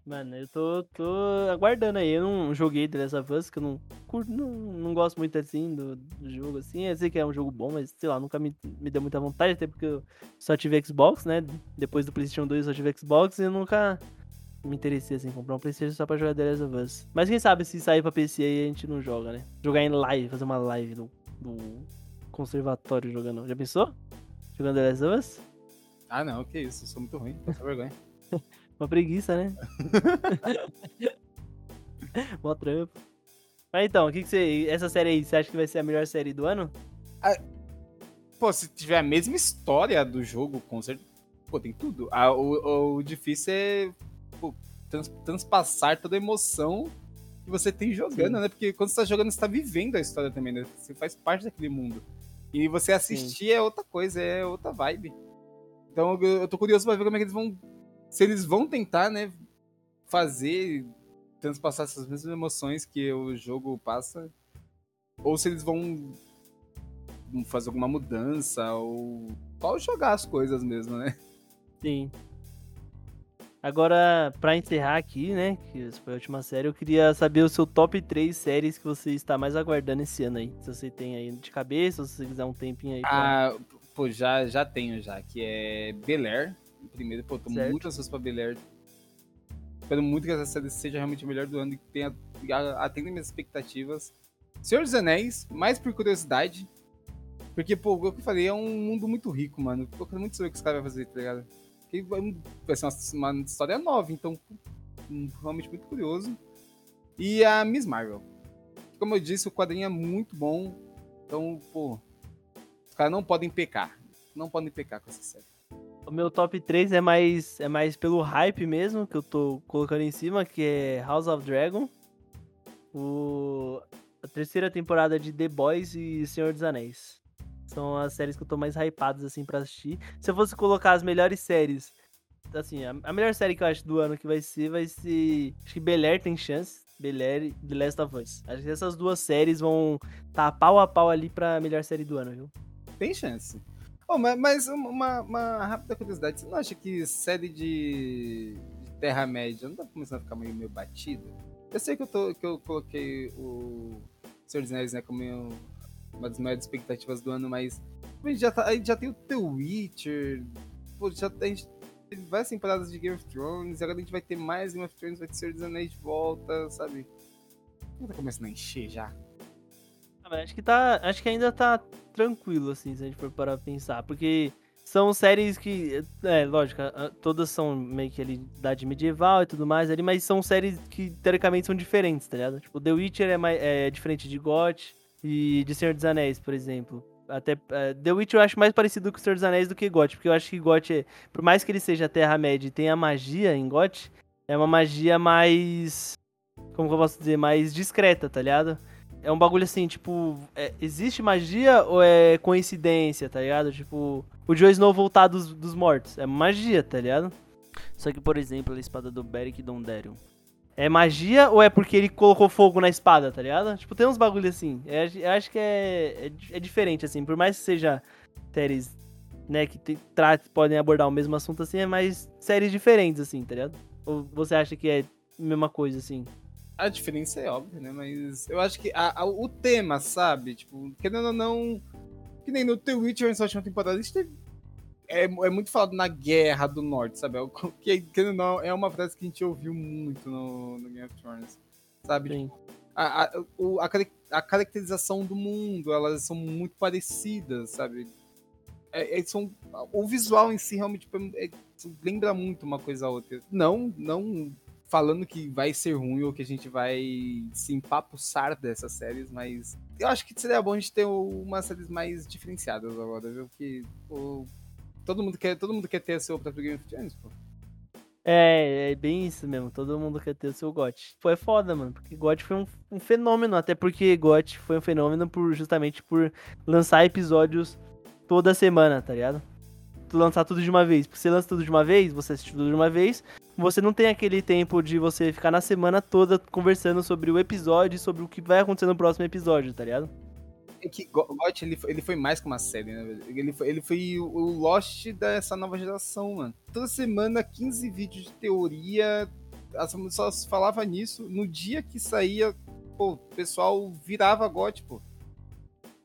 Mano, eu tô, tô aguardando aí. Eu não joguei The Last of Us, que eu não curto, não, não gosto muito assim do, do jogo, assim. Eu sei que é um jogo bom, mas sei lá, nunca me, me deu muita vontade, até porque eu só tive Xbox, né? Depois do PlayStation 2 eu só tive Xbox e eu nunca me interessei assim, comprar um PlayStation só pra jogar The Last of Us. Mas quem sabe se sair pra PC aí a gente não joga, né? Jogar em live, fazer uma live do, do conservatório jogando. Já pensou? Jogando The Last of Us?
Ah, não, que isso, eu sou muito ruim, passa vergonha. [LAUGHS]
Uma preguiça, né? [LAUGHS] Mó trampo. Mas então, o que, que você. Essa série aí, você acha que vai ser a melhor série do ano?
Pô, se tiver a mesma história do jogo, com certeza. Pô, tem tudo. Ah, o, o difícil é pô, trans- transpassar toda a emoção que você tem jogando,
Sim.
né? Porque quando você tá jogando, você tá vivendo a história também, né? Você faz parte daquele mundo. E você assistir é outra coisa, é outra vibe. Então eu eu tô curioso pra ver como é que eles vão. Se eles vão tentar, né? Fazer. Transpassar essas mesmas emoções que o jogo passa. Ou se eles vão fazer alguma mudança ou só jogar as coisas mesmo, né?
Sim. Agora, pra encerrar aqui, né, que essa foi a última série, eu queria saber o seu top 3 séries que você está mais aguardando esse ano aí. Se você tem aí de cabeça, ou se você quiser um tempinho aí. Pra...
Ah, pô, já, já tenho já, que é Bel Air. Primeiro, pô, tô certo. muito ansioso pra Bel Air. Espero muito que essa série seja realmente a melhor do ano e que tenha, atenda minhas expectativas. Senhor dos Anéis, mais por curiosidade. Porque, pô, o que eu falei, é um mundo muito rico, mano. Eu quero muito saber o que os caras vão fazer, tá ligado? Que vai ser uma, uma história nova, então realmente muito curioso. E a Miss Marvel. Como eu disse, o quadrinho é muito bom. Então, pô, os caras não podem pecar. Não podem pecar com essa série.
O meu top 3 é mais, é mais pelo hype mesmo, que eu tô colocando em cima, que é House of Dragon. O, a terceira temporada de The Boys e Senhor dos Anéis. São as séries que eu tô mais hypados, assim, pra assistir. Se eu fosse colocar as melhores séries, assim, a, a melhor série que eu acho do ano que vai ser, vai ser. Acho que Bel Air tem chance. Bel Air e The Last of Us. Acho que essas duas séries vão tá pau a pau ali pra melhor série do ano, viu?
Tem chance. Oh, mas, mas uma, uma, rápida curiosidade, você não acha que série de, de Terra-média não tá começando a ficar meio, meio batida? Eu sei que eu, tô, que eu coloquei o Senhor dos Anéis né, como uma das maiores expectativas do ano, mas a gente já, tá, a gente já tem o The Witcher, pô, já, a gente teve várias temporadas de Game of Thrones, agora a gente vai ter mais Game of Thrones, vai ter Senhor dos Anéis de volta, sabe? Não tá começando a encher já.
Ah, acho que tá. Acho que ainda tá tranquilo, assim, se a gente for parar pra pensar. Porque são séries que. É, lógico, todas são meio que ali idade medieval e tudo mais ali, mas são séries que teoricamente são diferentes, tá ligado? Tipo, The Witcher é, mais, é diferente de GOT e de Senhor dos Anéis, por exemplo. Até uh, The Witcher eu acho mais parecido com o Senhor dos Anéis do que GOT, porque eu acho que GOT, é, por mais que ele seja Terra-média e tenha magia em GOT, é uma magia mais. Como que eu posso dizer? Mais discreta, tá ligado? É um bagulho assim, tipo, é, existe magia ou é coincidência, tá ligado? Tipo, o Jon Snow voltar dos, dos mortos. É magia, tá ligado? Só que, por exemplo, a espada do Beric Dondarrion é magia ou é porque ele colocou fogo na espada, tá ligado? Tipo, tem uns bagulho assim. É, eu acho que é, é, é, diferente, assim. Por mais que seja séries, né, que te, podem abordar o mesmo assunto, assim, é mais séries diferentes, assim, tá ligado? Ou você acha que é a mesma coisa, assim?
A diferença é óbvia, né? Mas eu acho que a, a, o tema, sabe? Tipo, querendo ou não. Que nem no The Witcher nessa última temporada, a gente teve é, é muito falado na Guerra do Norte, sabe? É que, que não, é uma frase que a gente ouviu muito no, no Game of Thrones, sabe? Sim. A, a, o, a, a, caracterização do mundo, elas são muito parecidas, sabe? É, é, são, o visual em si realmente tipo, é, lembra muito uma coisa a outra. Não, não falando que vai ser ruim ou que a gente vai se empapuçar dessas séries, mas eu acho que seria bom a gente ter umas séries mais diferenciadas agora, viu? Porque o todo mundo quer, todo mundo quer ter seu próprio Game of Thrones, pô.
É, é bem isso mesmo. Todo mundo quer ter o seu GOT. Foi foda, mano. Porque GOT foi um, um, fenômeno. Até porque GOT foi um fenômeno por justamente por lançar episódios toda semana, tá ligado? Tu lançar tudo de uma vez. Porque você lança tudo de uma vez, você assiste tudo de uma vez. Você não tem aquele tempo de você ficar na semana toda conversando sobre o episódio e sobre o que vai acontecer no próximo episódio, tá ligado?
É que GOT ele, ele foi mais que uma série, né? Ele foi, ele foi o, o Lost dessa nova geração, mano. Toda semana, 15 vídeos de teoria. Só se falava nisso. No dia que saía, pô, o pessoal virava GOT, pô.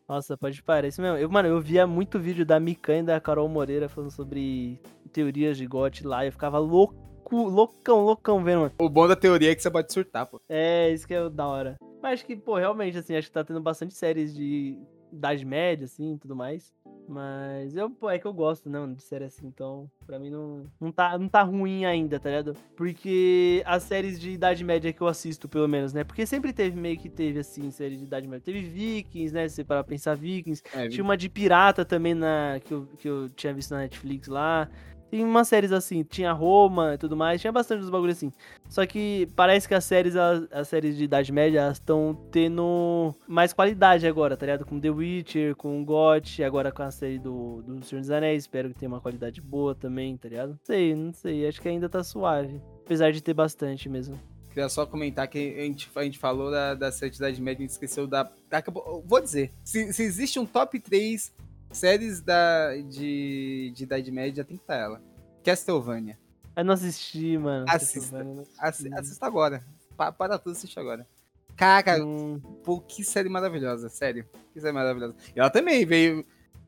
Nossa, pode parar. Isso mesmo. Eu, mano, eu via muito vídeo da Mikan e da Carol Moreira falando sobre teorias de GOT lá. Eu ficava louco, loucão, loucão vendo, mano.
O bom da teoria é que você pode surtar, pô.
É, isso que é da hora. Mas acho que, pô, realmente, assim, acho que tá tendo bastante séries de idade média, assim, tudo mais. Mas eu, pô, é que eu gosto, não, de série assim, então, pra mim não, não, tá, não tá ruim ainda, tá ligado? Porque as séries de idade média que eu assisto, pelo menos, né? Porque sempre teve, meio que teve, assim, série de idade média. Teve Vikings, né? Se você parar pra pensar Vikings. É, Tinha uma de pirata também na, que, eu, que eu tinha visto na Netflix lá. Tem umas séries assim, tinha Roma e tudo mais, tinha bastante dos bagulhos assim. Só que parece que as séries, as, as séries de Idade Média, estão tendo mais qualidade agora, tá ligado? Com The Witcher, com God, agora com a série do, do Senhor dos Anéis, espero que tenha uma qualidade boa também, tá ligado? Não sei, não sei, acho que ainda tá suave. Apesar de ter bastante mesmo.
Queria só comentar que a gente, a gente falou da, da série de Idade Média, a gente esqueceu da. Acabou, vou dizer, se, se existe um top 3 séries da, de, de Idade Média, tem que estar ela. Castlevania.
Eu não assisti, mano.
Assista.
Não
Assi-
assisti.
assista agora. Pa- para tudo, assiste agora. Cara,
Hum,
pô, que série maravilhosa, sério. Que série maravilhosa. E ela também veio.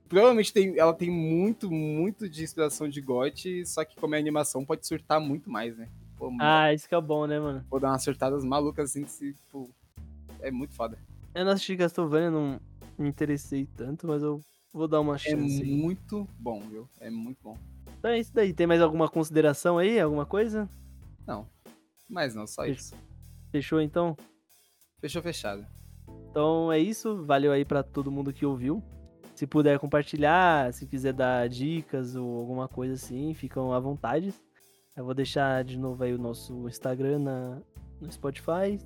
Provavelmente tem, ela tem muito, muito de inspiração de GOT, só que como é animação, pode surtar muito mais, né? Pô,
Ah, isso que é bom, né, mano?
Vou dar umas surtadas malucas assim, que se, pô, é muito foda.
Eu não assisti Castlevania, não me interessei tanto, mas eu vou dar uma
É
chance. aí.
muito bom, viu? É muito bom.
Então é isso daí. Tem mais alguma consideração aí? Alguma coisa?
Mas não, só isso.
Fechou então?
Fechou fechado.
Então é isso. Valeu aí pra todo mundo que ouviu. Se puder compartilhar, se quiser dar dicas ou alguma coisa assim, ficam à vontade. Eu vou deixar de novo aí o nosso Instagram na, no Spotify.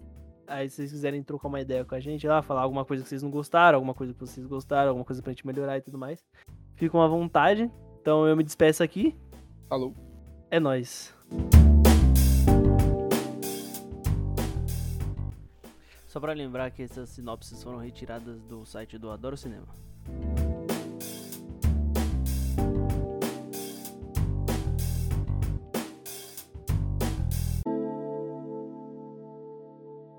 Aí se vocês quiserem trocar uma ideia com a gente, lá, falar alguma coisa que vocês não gostaram, alguma coisa que vocês gostaram, alguma coisa pra gente melhorar e tudo mais. Ficam à vontade. Então eu me despeço aqui.
Falou.
É nóis. Só pra lembrar que essas sinopses foram retiradas do site do Adoro Cinema.